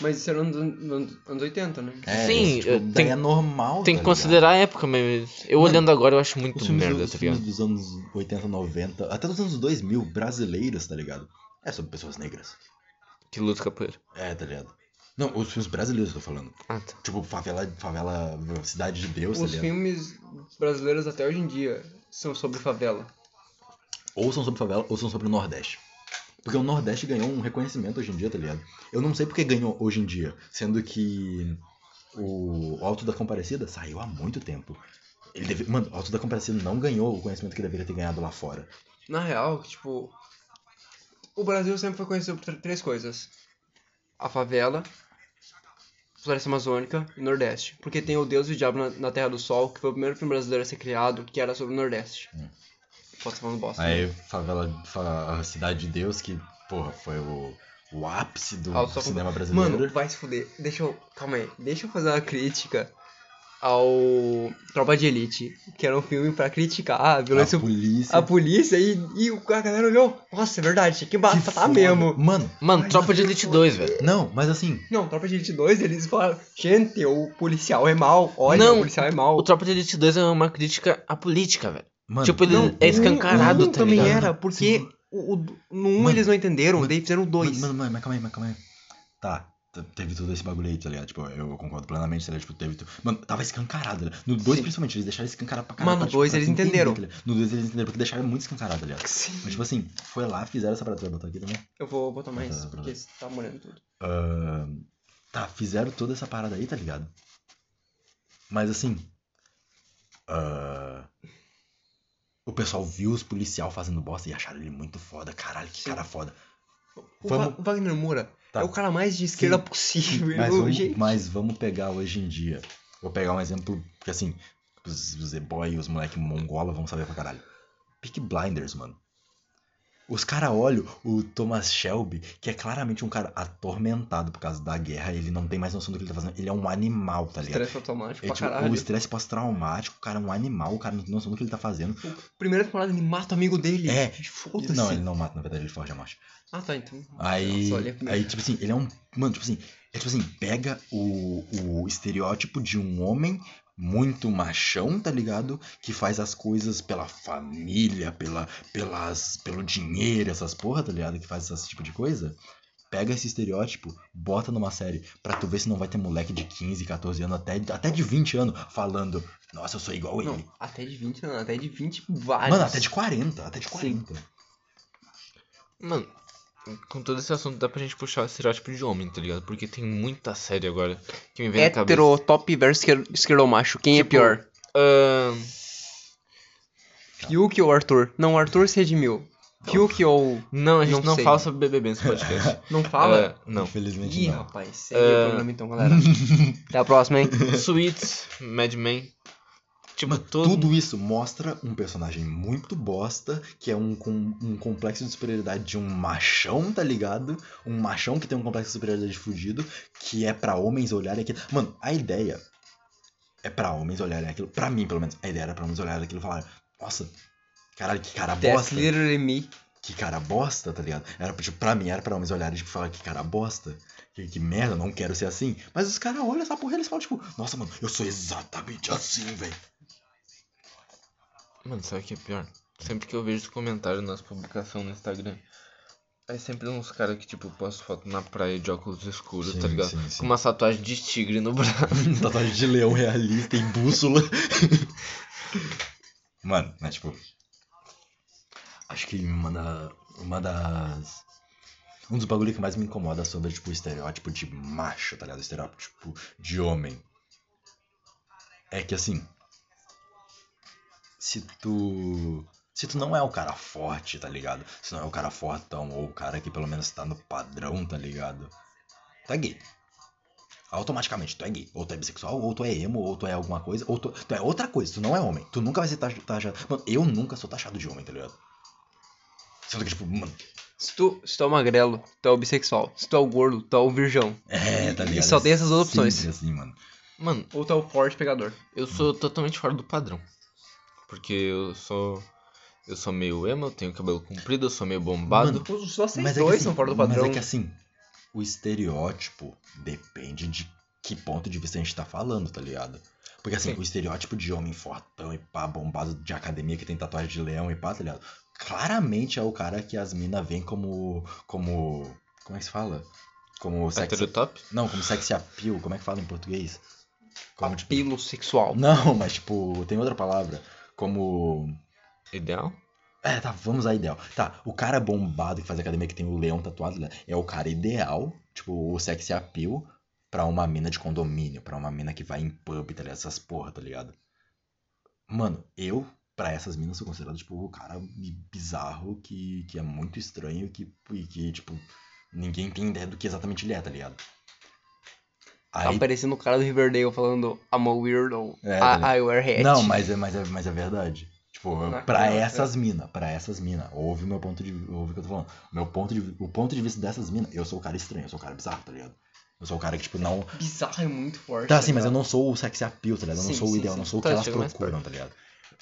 Mas isso era nos anos, nos anos 80, né? É, Sim, tipo, tem- é normal. Tem tá que considerar a época, mas eu Mano, olhando agora eu acho muito os filmes, merda, os tá filmes ligado? dos anos 80, 90, até dos anos 2000, brasileiros, tá ligado? É sobre pessoas negras. Que luta capoeira. É, tá ligado? Não, os filmes brasileiros eu tô falando. Ah, tá. Tipo, favela, favela, cidade de Deus, tá Os ligado? filmes brasileiros até hoje em dia são sobre favela. Ou são sobre favela, ou são sobre o Nordeste. Porque o Nordeste ganhou um reconhecimento hoje em dia, tá ligado? Eu não sei porque ganhou hoje em dia, sendo que o Alto da Comparecida saiu há muito tempo. Ele deve... Mano, o Alto da Comparecida não ganhou o conhecimento que deveria ter ganhado lá fora. Na real, tipo, o Brasil sempre foi conhecido por tr- três coisas: a favela, floresta amazônica e Nordeste. Porque tem o Deus e o Diabo na, na Terra do Sol, que foi o primeiro filme brasileiro a ser criado, que era sobre o Nordeste. Hum. Falando bosta. Aí, favela, fa- a Cidade de Deus, que, porra, foi o, o ápice do da cinema brasileiro. Mano, vai se fuder. Deixa eu. Calma aí. Deixa eu fazer uma crítica ao Tropa de Elite, que era um filme pra criticar a A violência, polícia. a polícia e, e o- a galera olhou, nossa, é verdade, tinha que matar foda. mesmo. Mano, Mano, Ai, Tropa de Elite foda. 2, velho. não, mas assim. Não, Tropa de Elite 2, eles falaram, gente, o policial é mal, olha, Não, o policial é mal. O Tropa de Elite 2 é uma crítica à política, velho. Mano, Tipo, ele Não, é escancarado, um tá também ligado? era, porque Sim. o, o- no 1 Mano, eles não entenderam, mano, daí fizeram o 2. Mano, mano, mas calma aí, mas calma aí. Tá, teve todo esse bagulho aí, tá ligado? Tipo, eu concordo plenamente, tá ligado? Tipo, teve. Mano, tava escancarado, tá ligado? No 2, Sim. principalmente, eles deixaram escancarado pra caralho. Mano, no tipo, dois pra eles entender, entenderam. tá no 2 eles entenderam, porque deixaram muito escancarado, tá ligado? Sim. Mas, tipo assim, foi lá, fizeram essa parada. Vai botar aqui também? Eu vou botar mais, tá, porque tá. tá molhando tudo. Ahn, tá, fizeram toda essa parada aí, tá ligado? Mas assim. ah, o pessoal viu os policial fazendo bosta e acharam ele muito foda. Caralho, que Sim. cara foda. O, Vamos- Va- Wagner Moura Tá. é o cara mais de esquerda Sim. possível. Mas vamos, mas vamos pegar hoje em dia. Vou pegar um exemplo, porque assim, os, os Z-Boy e os moleque mongola vão saber pra caralho. Peak Blinders, mano. Os caras olham o Thomas Shelby, que é claramente um cara atormentado por causa da guerra, ele não tem mais noção do que ele tá fazendo. Ele é um animal, tá ligado? Estresse automático É, pra tipo, caralho. o estresse pós-traumático, o cara é um animal, o cara não tem noção do que ele tá fazendo. Primeira temporada ele mata o amigo dele. É. Foda-se. Não, ele não mata, na verdade, ele foge a morte. Ah, tá, então. Aí, Nossa, aí, tipo assim, ele é um. Mano, tipo assim, é tipo assim, pega o, o estereótipo de um homem muito machão, tá ligado? Que faz as coisas pela família, pela, pelas, pelo dinheiro, essas porra, tá ligado? Que faz esse tipo de coisa. Pega esse estereótipo, bota numa série, pra tu ver se não vai ter moleque de 15, 14 anos, até, até de 20 anos, falando, nossa, eu sou igual ele. Não, até de 20 não, até de 20 vários. Mano, até de 40, até de 40. Mano, com todo esse assunto dá pra gente puxar o estereótipo de homem, tá ligado? Porque tem muita série agora que me vem na cabeça. Hétero, top versus esquer- esquerdomacho. Quem Tipo, é pior? Ahn, Fiuk ou Arthur? Não, Arthur se redimiu. Fiuk ou. não, a gente Não não, fala sobre BBB nesse podcast. [laughs] Não fala? É, não. Infelizmente Ih, não. rapaz, segue É. o programa então, galera. Até a próxima, hein? [laughs] Suits, Mad Men. Tipo, todo... tudo isso mostra um personagem muito bosta, que é um, com, um complexo de superioridade de um machão, tá ligado? Um machão que tem um complexo de superioridade fudido, que é pra homens olharem aquilo. Mano, a ideia é pra homens olharem aquilo. Pra mim, pelo menos, a ideia era pra homens olharem aquilo e falarem: Nossa, caralho, que cara That's bosta. literally me. Que cara bosta, tá ligado? Era, tipo, pra mim era pra homens olharem e tipo, falar que cara bosta. Que, que merda, não quero ser assim. Mas os caras olham essa porra e eles falam, tipo, nossa, mano, eu sou exatamente assim, velho. Mano, sabe o que é pior? Sempre que eu vejo os comentários nas publicações no Instagram, é sempre uns caras que, tipo, postam foto na praia de óculos escuros, Sim, tá ligado? sim, sim. Com uma tatuagem de tigre no braço. [laughs] Tatuagem de leão realista e bússola. [laughs] Mano, mas tipo. Acho que uma, da, uma das. Um dos bagulho que mais me incomoda sobre, tipo, o estereótipo de macho, tá ligado? O estereótipo, tipo, de homem. É que assim. Se tu. Se tu não é o cara forte, tá ligado? Se não é o cara fortão, ou o cara que pelo menos tá no padrão, tá ligado? Tu é gay automaticamente tu é gay. Ou tu é bissexual, ou tu é emo, ou tu é alguma coisa, ou tu, tu é outra coisa. Tu não é homem. Tu nunca vai ser taxa- taxado. Mano, eu nunca sou taxado de homem, tá ligado? Sendo que, tipo, mano. Se tu, se tu é o magrelo, tu é o bissexual. Se tu é o gordo, tu é o virgão. É, tá E ligado? só tem essas duas opções. assim, mano. Mano, Ou tu é o forte pegador. eu sou totalmente fora do padrão. Porque eu sou. Eu sou meio emo, eu tenho cabelo comprido, eu sou meio bombado. Mano, Os vocês Mas é, dois que, assim, são fora do mas padrão. é que assim, o estereótipo depende de que ponto de vista a gente tá falando, tá ligado? Porque assim, Sim. o estereótipo de homem fortão e pá, bombado de academia que tem tatuagem de leão e pá, tá ligado? Claramente é o cara que as minas veem como. como. Como é que se fala? Como sex. Heterotop? Não, como sexy appeal, como é que fala em português? Como, tipo, sexual. Não, mas tipo, tem outra palavra. Como. Ideal? É, tá, vamos a ideal. Tá, o cara bombado que faz academia que tem o leão tatuado né, é o cara ideal, tipo, o sexy appeal pra uma mina de condomínio, pra uma mina que vai em pub, tá ligado? Essas porra, tá ligado? Mano, eu, pra essas minas, sou considerado, tipo, o cara bizarro que, que é muito estranho que, e que, tipo, ninguém tem ideia do que exatamente ele é, tá ligado? Tá Aí, parecendo o cara do Riverdale falando I'm a weirdo. É, I, tá ligado? I wear hat. Não, mas é, mas é, mas é verdade. Tipo, Na pra cara, essas minas, pra essas minas, ouve o meu ponto de ouve o que eu tô falando. Meu ponto de, o ponto de vista dessas minas, eu sou o cara estranho, eu sou o cara bizarro, tá ligado? Eu sou o cara que, tipo, não. Bizarro é muito forte. Tá, assim, mas eu não sou o sexy appeal, tá ligado? Eu não Sim, sou o sim, ideal, eu sim. não sou o Tá, que elas chega mais procuram, tá ligado?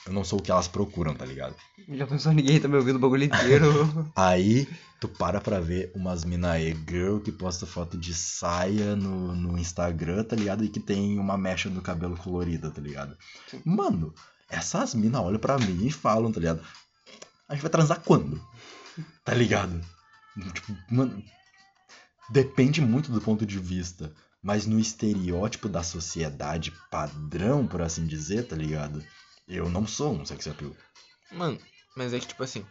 Eu não sou o que elas procuram, tá ligado? Já pensou ninguém tá me ouvindo o bagulho inteiro. [laughs] Aí, tu para pra ver umas mina aí, girl, que posta foto de saia no, no Instagram, tá ligado? E que tem uma mecha no cabelo colorida, tá ligado? Sim. Mano, essas minas olham pra mim e falam, tá ligado? A gente vai transar quando? Tá ligado? Tipo, mano, depende muito do ponto de vista. Mas no estereótipo da sociedade padrão, por assim dizer, tá ligado? Eu não sou um sex appeal. Mano, mas é que tipo assim.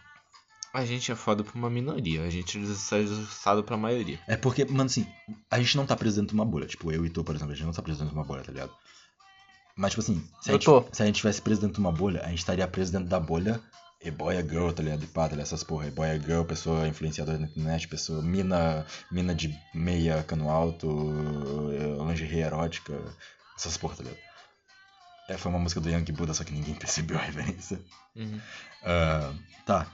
A gente é foda pra uma minoria, a gente é desajustado pra maioria. É porque, mano, assim, a gente não tá preso dentro de uma bolha. Tipo, eu e tu, por exemplo, a gente não tá preso dentro de uma bolha, tá ligado? Mas, tipo assim, se a, Eu gente, tô. se a gente tivesse preso dentro de uma bolha, a gente estaria preso dentro da bolha e boy, é girl, tá ligado? E pá, tá ligado? Essas porra, e boy, é girl, pessoa influenciadora na internet, pessoa, mina, mina de meia, cano alto, eh, lingerie erótica, essas porra, tá ligado? É, foi uma música do Young Buddha, só que ninguém [laughs] percebeu a referência. Uhum, Ah, tá,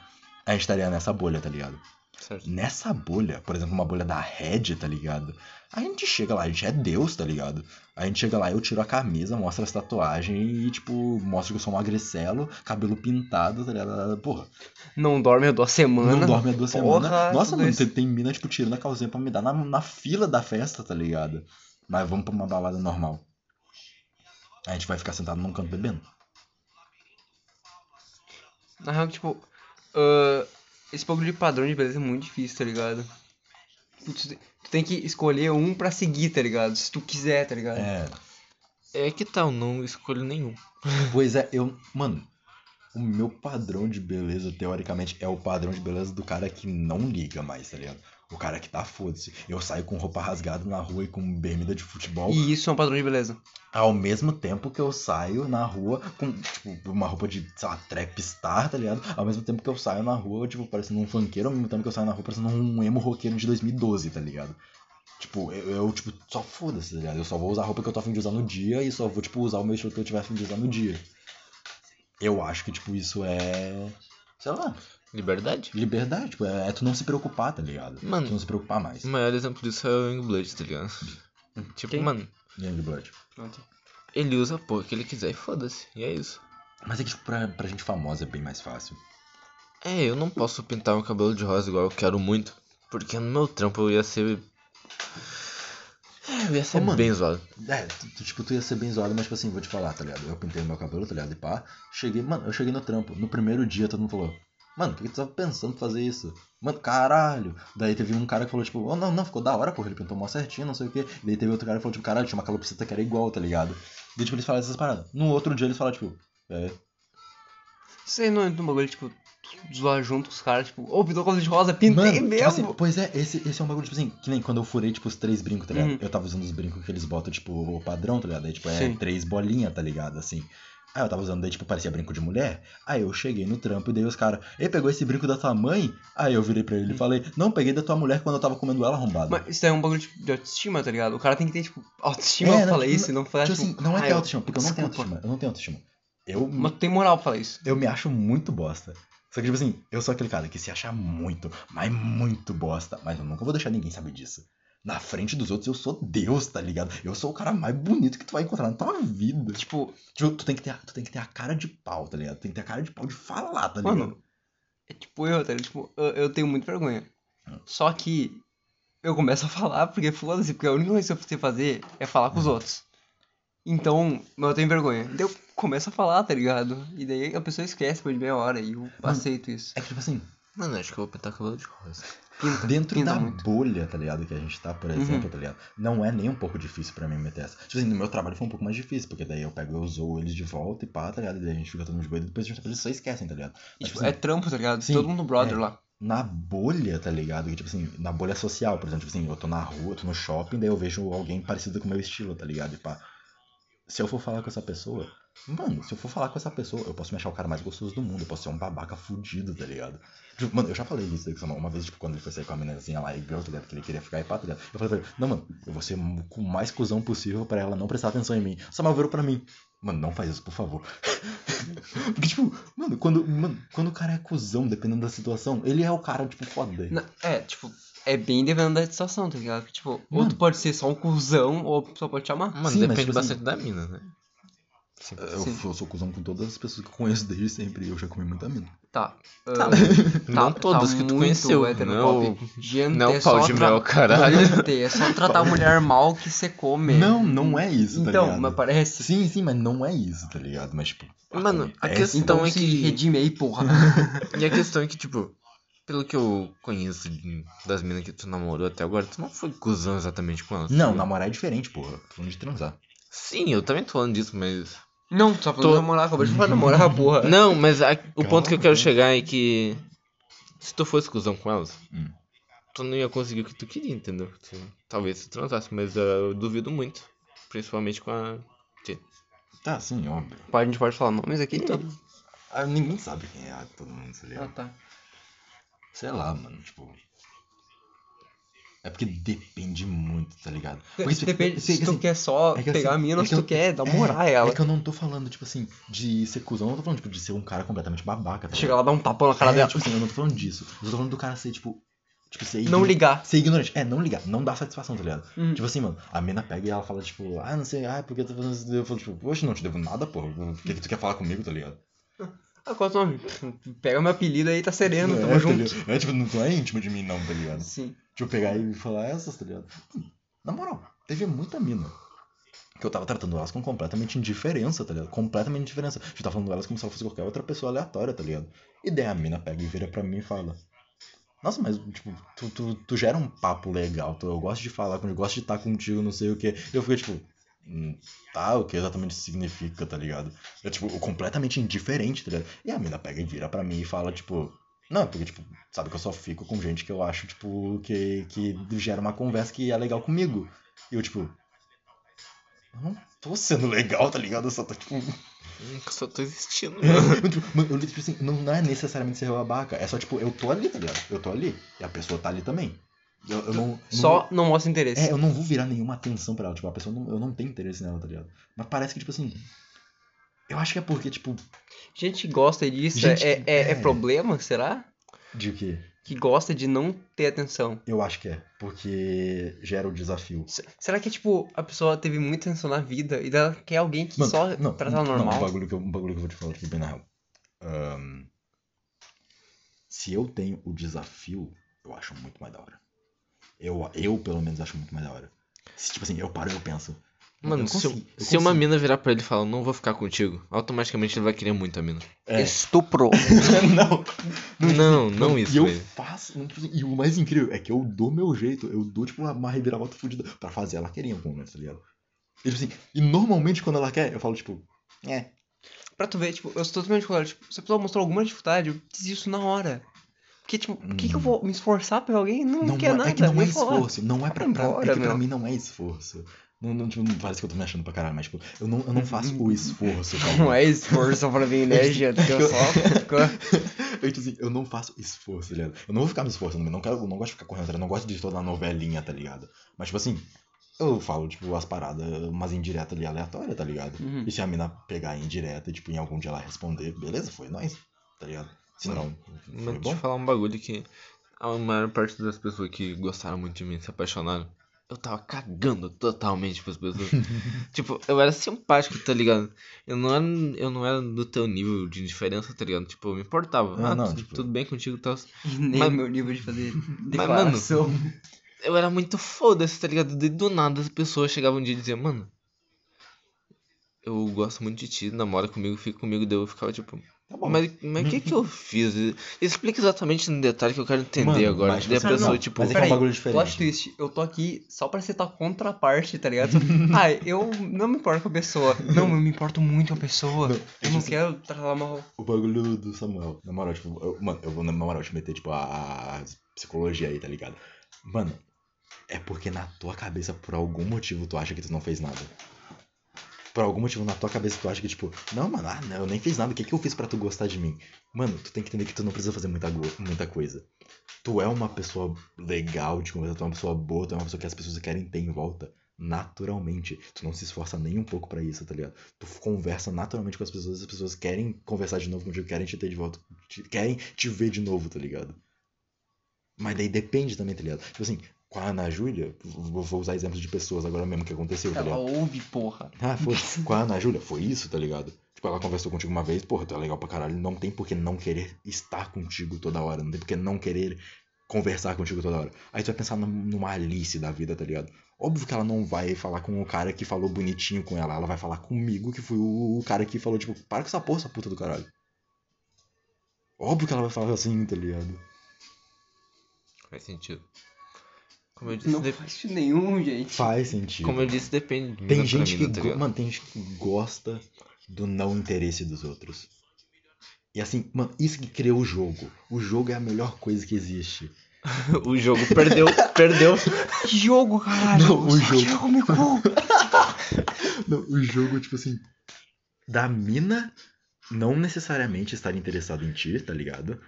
a gente estaria nessa bolha, tá ligado? certo. Nessa bolha, por exemplo, uma bolha da Red, tá ligado? A gente chega lá, a gente é Deus, tá ligado? A gente chega lá, eu tiro a camisa, mostro as tatuagens e, tipo, mostro que eu sou um agricelo, cabelo pintado, tá ligado? Porra, Não dorme há duas semanas. não dorme há duas Porra, semanas. Nossa, mano, tem, tem mina, tipo, tirando a calcinha pra me dar na, na fila da festa, tá ligado? Mas vamos pra uma balada normal. A gente vai ficar sentado num canto bebendo. Na real, tipo, ah, esse bagulho de padrão de beleza é muito difícil, tá ligado? Tu, te- tu tem que escolher um pra seguir, tá ligado? Se tu quiser, tá ligado? É, É que tal, não escolho nenhum. [laughs] Pois é, eu. Mano, o meu padrão de beleza, teoricamente, é o padrão de beleza do cara que não liga mais, tá ligado? O cara que tá foda-se. Eu saio com roupa rasgada na rua e com bermuda de futebol. E isso é um padrão de beleza. Ao mesmo tempo que eu saio na rua com, tipo, uma roupa de, sei lá, trap star, tá ligado? Ao mesmo tempo que eu saio na rua, tipo, parecendo um funkeiro, ao mesmo tempo que eu saio na rua parecendo um emo roqueiro de 2012, tá ligado? Tipo, eu, eu, tipo, só foda-se, tá ligado? Eu só vou usar a roupa que eu tô afim de usar no dia e só vou, tipo, usar o meu estilo que eu tiver afim de usar no dia. Eu acho que, tipo, isso é. Sei lá, Liberdade? liberdade. Tipo, é, é tu não se preocupar, tá ligado? Mano. Tu não se preocupar mais. O maior exemplo disso é o Youngblood, tá ligado? Tipo, Quem? mano, Youngblood. Pronto. ele usa a porra que ele quiser e foda-se. E é isso. Mas é que, tipo, pra, pra gente famosa é bem mais fácil. É, eu não posso pintar meu cabelo de rosa igual eu quero muito. Porque no meu trampo eu ia ser. É, eu ia ser Ô, mano. bem zoado. É, tu, tu, tipo, tu ia ser bem zoado, mas tipo assim, vou te falar, tá ligado? Eu pintei meu cabelo, tá ligado? E pá, cheguei, mano, eu cheguei no trampo. No primeiro dia todo mundo falou, mano, por que tu tava pensando em fazer isso? Mano, caralho. Daí teve um cara que falou, tipo, oh, não, não, ficou da hora, porra, ele pintou mó certinho, não sei o quê. Daí teve outro cara que falou, tipo, caralho, tinha uma calopsita que era igual, tá ligado? Daí, tipo, eles falaram essas paradas. No outro dia eles falaram, tipo, é, aí não é um bagulho, tipo, zoar junto com os caras, tipo, ô, pintou cabelo de rosa, pintei Mano, tipo mesmo. assim, pois é, esse, esse é um bagulho, tipo assim, que nem quando eu furei, tipo, os três brincos, tá ligado? Uhum. Eu tava usando os brincos que eles botam, tipo, o padrão, tá ligado? Aí, tipo, é Sim. três bolinhas, tá ligado? Assim. Aí eu tava usando, daí, tipo, parecia brinco de mulher. Aí eu cheguei no trampo e daí os caras, ei, pegou esse brinco da tua mãe? Aí eu virei pra ele e falei, não, peguei da tua mulher quando eu tava comendo ela arrombado. Mas isso é um bagulho tipo, de autoestima, tá ligado? O cara tem que ter, tipo, autoestima É, pra não, falar tipo, isso e não falar, tipo tipo, assim, não é "Ah, ter autoestima, porque eu não tenho desculpa." autoestima. Eu não tenho autoestima. Eu, Mas tu tem moral pra falar isso. eu me acho muito bosta. Só que, tipo assim, eu sou aquele cara que se acha muito, mas muito bosta. Mas eu nunca vou deixar ninguém saber disso. Na frente dos outros, eu sou Deus, tá ligado? Eu sou o cara mais bonito que tu vai encontrar na tua vida. Tipo, Tipo, tu tem que ter, a- tu tem que ter a cara de pau, tá ligado? Tu tem que ter a cara de pau de falar, tá ligado? mano, é tipo eu, tá ligado? Tipo, eu, eu tenho muita vergonha. Hum. Só que eu começo a falar porque foda-se, porque a única coisa que eu sei fazer é falar com os Hum. outros. Então, eu tenho vergonha. Daí eu começo a falar, tá ligado? E daí a pessoa esquece depois de meia hora e eu aceito isso. É que, tipo assim, Mano, acho que eu vou pintar cabelo de rosa. Pinta, dentro pinta da muito. bolha, tá ligado? Que a gente tá, por Uhum. exemplo, tá ligado? Não é nem um pouco difícil pra mim meter essa. Tipo assim, no meu trabalho foi um pouco mais difícil, porque daí eu pego, eu zoo eles de volta e pá, tá ligado? E daí a gente fica todo mundo de boa e depois eles só esquecem, tá ligado? E, Mas, tipo, tipo é assim, trampo, tá ligado? sim, Todo mundo brother é. lá. na bolha, tá ligado? Que, tipo assim, na bolha social, por exemplo, tipo assim, eu tô na rua, tô no shopping, daí eu vejo alguém parecido com o meu estilo, tá ligado? E pá. Se eu for falar com essa pessoa, mano, se eu for falar com essa pessoa, eu posso me achar o cara mais gostoso do mundo, eu posso ser um babaca fudido, tá ligado? Tipo, mano, eu já falei isso daí uma vez, tipo, quando ele foi sair com a meninazinha lá e girl, tá ligado? Que ele queria ficar e pá, tá ligado? Eu falei pra ele, não, mano, eu vou ser o mais cuzão possível pra ela não prestar atenção em mim. O Samuel virou pra mim, mano, não faz isso, por favor. [laughs] Porque, tipo, mano quando, mano, quando o cara é cuzão, dependendo da situação, ele é o cara, tipo, foda. Na- É, tipo, é bem dependendo da situação, tá ligado? Que, tipo, ou Mano. tu pode ser só um cuzão, ou a pessoa pode te amar. Mano, Sim, mas, depende tipo assim- bastante da mina, né? Sim. Eu, Sim. eu sou cuzão com todas as pessoas que eu conheço desde sempre. e Eu já comi muita mina. Tá. Tá, ah, [laughs] não todas que tu conheceu. Não, Gente, não é o pau só de mel, caralho. Gente, é só tratar a mulher mal que você come. Não, não é isso, tá Então, ligado? mas parece. Sim, sim, mas não é isso, tá ligado? Mas, tipo. Mano, a acontece. questão Então é que- redime aí, porra. [laughs] E a questão é que, tipo, pelo que eu conheço das minas que tu namorou até agora, tu não foi cuzão exatamente com elas. Não, tá ligado? namorar é diferente, porra. Tô falando de transar. Sim, eu também tô falando disso, mas. Não, só falando Tô- de namorar, acabou de falar namorar, porra. Não, mas a- o ponto que eu quero chegar é que. Se tu fosse cuzão com elas, Hum. tu não ia conseguir o que tu queria, entendeu? Tu- talvez tu transasse, mas eu duvido muito. Principalmente com a. Tia. Tá, sim, óbvio. A gente pode falar nomes aqui? Então. Ah, ninguém sabe quem é a todo mundo, tá Ah, tá. Sei lá, mano, tipo. É porque depende muito, tá ligado? Porque, tipo, Depende se- se tu assim, quer só é que pegar assim, a mina é ou se que tu eu- quer namorar é, ela. É que eu não tô falando, tipo assim, de ser cuzão, eu não tô falando, tipo, de ser um cara completamente babaca, tá Chegar lá, dar um tapão na cara é, dela. tipo assim, eu não tô falando disso. Eu tô falando do cara ser, tipo. Tipo, ser Não ligar. Ser ignorante. É, não ligar. Não dá satisfação, tá ligado? Uhum. Tipo assim, mano, a mina pega e ela fala, tipo, ah, não sei, ah, porque eu tô fazendo isso? Eu falo, tipo, poxa, não te devo nada, porra. O que, que tu quer falar comigo, tá ligado? Ah, qual é o nome? Pega meu apelido aí, tá sereno, tamo é, tá junto. ligado? É, tipo, não, tu é íntimo de mim, não, tá ligado? Sim. Tipo, pegar e falar essas, tá ligado? Na moral, teve muita mina. Que eu tava tratando elas com completamente indiferença, tá ligado? Completamente indiferença. Eu tava falando elas como se ela fosse qualquer outra pessoa aleatória, tá ligado? E daí a mina pega e vira pra mim e fala. Nossa, mas, tipo, tu, tu, tu gera um papo legal, tu, eu gosto de falar contigo, eu gosto de estar contigo, não sei o que. Eu fiquei, tipo, hum, tá, o que exatamente significa, tá ligado? Eu, tipo, completamente indiferente, tá ligado? E a mina pega e vira pra mim e fala, tipo, não, porque, tipo, sabe que eu só fico com gente que eu acho, tipo, que, que gera uma conversa que é legal comigo. E eu, tipo, eu não tô sendo legal, tá ligado? Eu só tô, tipo, Hum, Só tô existindo. [laughs] eu, tipo, mano, eu, tipo assim, não, não é necessariamente ser babaca, é só, tipo, eu tô ali, tá ligado? Eu tô ali, e a pessoa tá ali também. Eu, eu não, não- Só não mostra interesse. É, eu não vou virar nenhuma atenção pra ela, tipo, a pessoa não, eu não tenho interesse nela, tá ligado? Mas parece que, tipo assim, eu acho que é porque, tipo, Gente que gosta disso Gente é, que- é, é é. problema, será? de quê? Que gosta de não ter atenção. Eu acho que é, porque gera o desafio. Se- Será que, tipo, a pessoa teve muita atenção na vida e ela quer alguém que Mano, só não, trata ela não, normal? um bagulho, que eu, um bagulho que eu vou te falar aqui bem na real. Ahn, se eu tenho o desafio, eu acho muito mais da hora. Eu, eu pelo menos, acho muito mais da hora. Se, tipo assim, eu paro e eu penso. Mano, se, consigo, se uma mina virar pra ele e falar, não vou ficar contigo, automaticamente ele vai querer muito a mina. É. Estupro. [laughs] não, Não, não isso, E eu velho. faço. não, tipo assim, E o mais incrível é que eu dou meu jeito. Eu dou, tipo, uma, uma reviravolta fodida pra fazer ela querer em algum momento, tá ligado? E, tipo assim, e normalmente quando ela quer, eu falo, tipo, é. Pra tu ver, tipo, eu sou totalmente contra. Tipo, se a pessoa mostrou alguma dificuldade, eu desisto na hora. Porque, tipo, por que, que eu vou me esforçar pra alguém? Não, Não, quer é, nada. é que não é vou falar. esforço. Não é pra, pra- embora, é que pra mim não é esforço. Não, não, tipo, não parece que eu tô me achando pra caralho, mas tipo, eu não, eu não faço o esforço. [laughs] tá Não é esforço pra mim, né, gente? Que eu só fico... [laughs] Eu, tipo assim, eu não faço esforço, tá ligado? Eu não vou ficar me esforçando, eu não, quero, eu não gosto de ficar correndo atrás, eu não gosto de toda a novelinha, tá ligado? Mas, tipo assim, eu falo, tipo, as paradas, umas indiretas ali aleatórias, tá ligado? Uhum. E se a mina pegar indireta e, tipo, em algum dia ela responder, beleza, foi nóis, tá ligado? Se não, foi Mas deixa bom. eu falar um bagulho que a maior parte das pessoas que gostaram muito de mim, se apaixonaram, eu tava cagando totalmente pras pessoas. [laughs] tipo, eu era simpático, tá ligado? Eu não era, eu não era do teu nível de indiferença, tá ligado? Tipo, eu me importava. Não, ah, não, tu- tipo- tudo bem contigo e tal. E [laughs] nem Mas- meu nível de fazer mano, declaração. Eu era muito foda-se, tá ligado? De do nada as pessoas chegavam um dia e diziam, mano, eu gosto muito de ti, namora comigo, fica comigo, daí eu ficava tipo, Tá bom. mas mas o que que eu fiz? Explica exatamente no detalhe que eu quero entender Mano, agora. mas Daí a você- pessoa, não, tipo, mas é que é um Peraí, bagulho diferente. plot twist, eu tô aqui só pra ser tua contraparte, tá ligado? [laughs] ah, eu não me importo com a pessoa. Não, eu me importo muito com a pessoa. Não, eu tipo não assim- quero tratar mal. O bagulho do Samuel. Na moral, tipo, eu- mano, eu vou na moral te meter, tipo, a, a psicologia aí, tá ligado? Mano, é porque na tua cabeça, por algum motivo, tu acha que tu não fez nada. Por algum motivo na tua cabeça tu acha que, tipo, não, mano, ah, não, eu nem fiz nada, o que, que eu fiz pra tu gostar de mim? Mano, tu tem que entender que tu não precisa fazer muita, muita coisa. Tu é uma pessoa legal de conversar, tu é uma pessoa boa, tu é uma pessoa que as pessoas querem ter em volta. Naturalmente. Tu não se esforça nem um pouco pra isso, tá ligado? Tu conversa naturalmente com as pessoas, as pessoas querem conversar de novo contigo, querem te ter de volta, te- querem te ver de novo, tá ligado? Mas daí depende também, tá ligado? Tipo assim, com a Ana Júlia, vou usar exemplos de pessoas agora mesmo que aconteceu, tá Ela ligado? ouve, porra. Ah, foi. [laughs] Com a Ana Júlia, foi isso, tá ligado? Tipo, ela conversou contigo uma vez, porra, tu é legal pra caralho. Não tem por que não querer estar contigo toda hora. Não tem por que não querer conversar contigo toda hora. Aí tu vai pensar num- numa Alice da vida, tá ligado? Óbvio que ela não vai falar com o cara que falou bonitinho com ela. Ela vai falar comigo, que foi o cara que falou, tipo, para com essa porra, essa puta do caralho. Óbvio que ela vai falar assim, tá ligado? Faz sentido. Como eu disse, Não dep- faz sentido nenhum, gente. Faz sentido. como eu disse depende de Tem pra gente que, tá mano, tem gente que gosta do não interesse dos outros. E assim, mano, isso que criou o jogo. O jogo é a melhor coisa que existe. [laughs] o jogo perdeu, perdeu. Que jogo, caralho? Não, o jogo- cu. [laughs] Não, o jogo, tipo assim, da mina não necessariamente estar interessada em ti, tá ligado?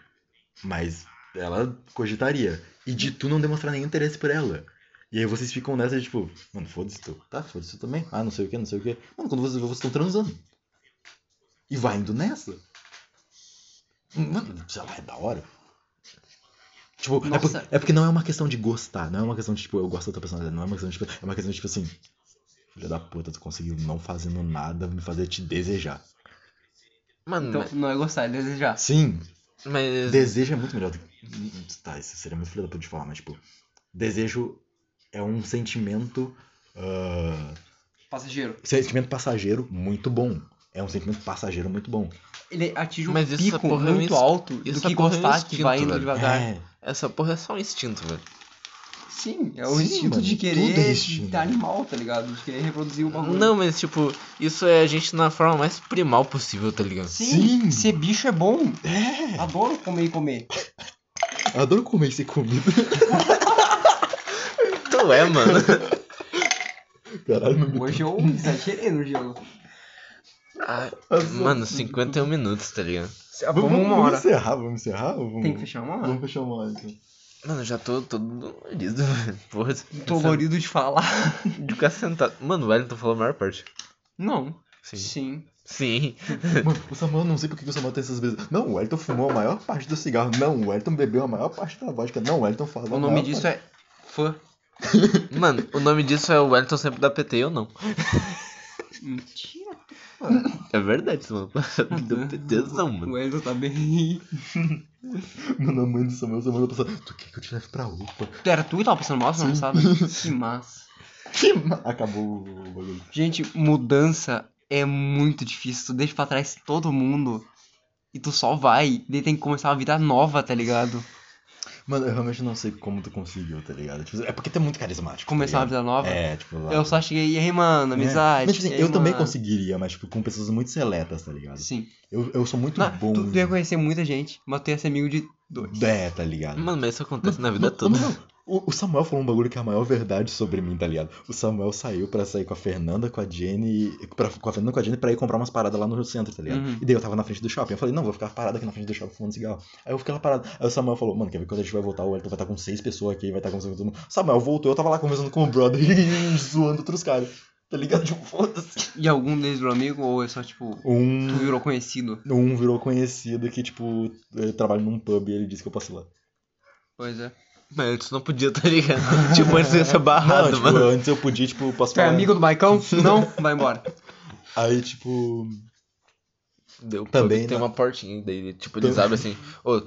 Mas ela cogitaria. E de tu não demonstrar nenhum interesse por ela. E aí vocês ficam nessa de tipo, mano, foda-se tu. Tá, foda-se tu também. Ah, não sei o que, não sei o que. Mano, quando vocês vocês estão transando. E vai indo nessa. Mano, sei lá, é da hora. Tipo, é, por- Nossa. é porque não é uma questão de gostar, não é uma questão de, tipo, eu gosto da tua personalidade, não é uma questão de, tipo, é uma questão de, tipo assim, filha da puta, tu conseguiu não fazendo nada me fazer te desejar. Mano, Então, não é gostar, é desejar. Sim, mas. desejo é muito melhor do que. Tá, isso seria muito filha da puta de falar, mas, tipo, desejo é um sentimento. ah, Passageiro. sentimento passageiro muito bom. É um sentimento passageiro muito bom. Ele atinge um Mas pico porra é um muito alto do essa que porra é um gostar, que vai instinto, indo velho. devagar. É, Essa porra é só um instinto, velho. Sim, é o Sim, instinto mano, de tudo é querer instinto. animal, tá ligado? De querer reproduzir o bagulho. Não, mas tipo, isso é a gente na forma mais primal possível, tá ligado? Sim, Sim. ser bicho é bom. é. Adoro comer e comer. Adoro comer esse comida. [laughs] Tu é, mano. Caralho, não me Hoje eu exagerei no gelo. Ah, mano, 51 minutos, tá ligado? Vamos uma vamos hora. encerrar, vamos encerrar? Vamos... Tem que fechar uma hora. Vamos fechar uma hora, então. Mano, eu já tô todo dolorido. [laughs] Porra, Dolorido de falar. de ficar sentado. Mano, o Wellington falou a maior parte. Não. Sim. Sim. Sim. Mano, o Samuel, não sei por que o Samuel tem essas vezes. Não, o Elton fumou a maior parte do cigarro. Não, o Elton bebeu a maior parte da vodka. Não, o Elton falou O nome disso é fã. Mano, o nome disso é o Wellington sempre da PT eu não. [laughs] Mentira. É verdade, mano. [laughs] Deu PTzão, O mano. Elton tá bem. [laughs] Mano, a mãe do Samuel, o Samuel pensando, tu quer que eu te leve pra UPA? Era tu que tava passando mal semana passada? [laughs] Que massa. Que ma- Acabou o bagulho. Gente, mudança é muito difícil. Tu deixa pra trás todo mundo e tu só vai. Daí tem que começar uma vida nova, tá ligado? Mano, eu realmente não sei como tu conseguiu, tá ligado? Tipo, é porque tu é muito carismático. tá Começar uma ligado? vida nova. É, tipo, lá. Eu só cheguei, e aí, mano, amizade. É. Mas, tipo assim, aí, eu também mano? conseguiria, mas tipo, com pessoas muito seletas, tá ligado? Sim. Eu, eu sou muito Não, bom. tu, tu ia conhecer muita gente, mas tu ia ser amigo de dois. É, tá ligado? Mano, mas isso acontece na vida Não, toda. não. O, o Samuel falou um bagulho que é a maior verdade sobre mim, tá ligado? O Samuel saiu pra sair com a Fernanda, com a Jenny. Pra, com a Fernanda e com a Jenny pra ir comprar umas paradas lá no centro, tá ligado? Uhum. E daí eu tava na frente do shopping. Eu falei, não, vou ficar parado aqui na frente do shopping fumando cigarro. Aí eu fiquei lá parado. Aí o Samuel falou, mano, quer ver quando a gente vai voltar? O Elton vai estar com seis pessoas aqui, vai estar conversando com todo mundo. Samuel voltou, eu tava lá conversando com o brother [laughs] e zoando outros caras. Tá ligado? Tipo, foda-se. E algum deles virou amigo ou é só tipo. Tu Um, virou conhecido? um virou conhecido que, tipo, ele trabalha num pub e ele disse que eu posso ir lá. Pois é. Mas antes não podia, tá ligado? [laughs] tipo, antes ia ser barrado, não, tipo, mano. antes eu podia, tipo, posso é falar. amigo do Baicão? [laughs] Não? Vai embora. Aí, tipo. Deu Também, Tem né? uma portinha, daí, tipo, eles abrem assim, ô,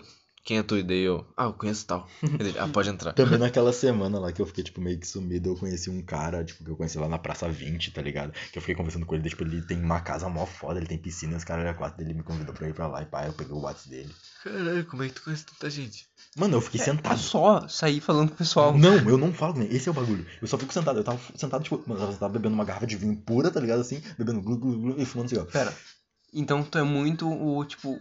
quem é tu? E daí eu, ah, eu conheço tal. Ele, ah, pode entrar. Também [laughs] naquela semana lá que eu fiquei, tipo, meio que sumido, eu conheci um cara, tipo, que eu conheci lá na Praça 20, tá ligado? Que eu fiquei conversando com ele, daí, tipo, ele tem uma casa mó foda, ele tem piscina, os caras eram quatro dele me convidou pra ir pra lá e pá, eu peguei o WhatsApp dele. Caralho, como é que tu conhece tanta gente? Mano, eu fiquei É sentado. só sair falando com o pessoal. Não, eu não falo com ele, esse é o bagulho. Eu só fico sentado, eu tava sentado, tipo, mano, eu tava bebendo uma garrafa de vinho pura, tá ligado? Assim, bebendo glu, glu, glu, e fumando cigarro. Pera. Então tu é muito o, tipo.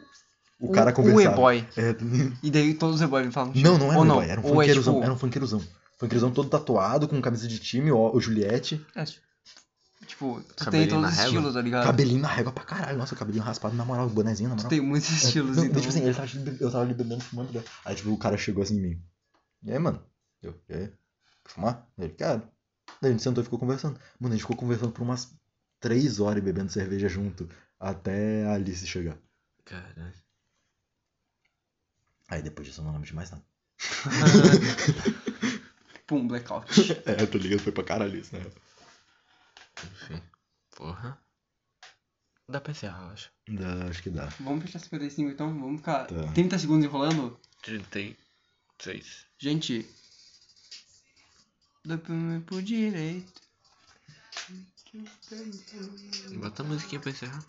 O cara o conversava. e-boy. É, [laughs] E daí todos os e-boys me falam. tipo, não, não era um não. boy, era um é, funkeirozão, tipo, era um funkeirozão. Funkeirozão todo tatuado, com camisa de time, ó, o Juliette. é, tipo, tu tem Cabelinho todos na os estilos, tá ligado? Cabelinho na régua pra caralho, nossa, cabelinho raspado, na moral, bonezinho, na Tu moral. tem muitos É, estilos, não, então. tipo assim, ele tava, eu tava ali bebendo, fumando, né? Aí, tipo, o cara chegou assim em mim. E aí, mano? Eu, e aí? Quer fumar? Ele, quero. Daí a gente sentou e ficou conversando. Mano, a gente ficou conversando por umas três horas e bebendo cerveja junto. Até a Alice chegar. Caralho. Aí depois disso eu não lembro de mais nada. [laughs] Pum, blackout. [laughs] É, tô ligado, foi pra caralho isso, né? Enfim. Porra. Dá pra encerrar, eu acho. Dá, acho que dá. Vamos fechar 55 então? Vamos ficar Tá. 30 segundos enrolando? 36. Gente. Dá por direito. Bota a musiquinha pra encerrar.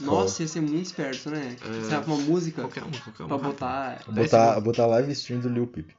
Nossa, ia ser muito esperto, né? É, Sabe uma música Qualquer um, qualquer um. pra botar. Botar, botar live stream do Lil Peep.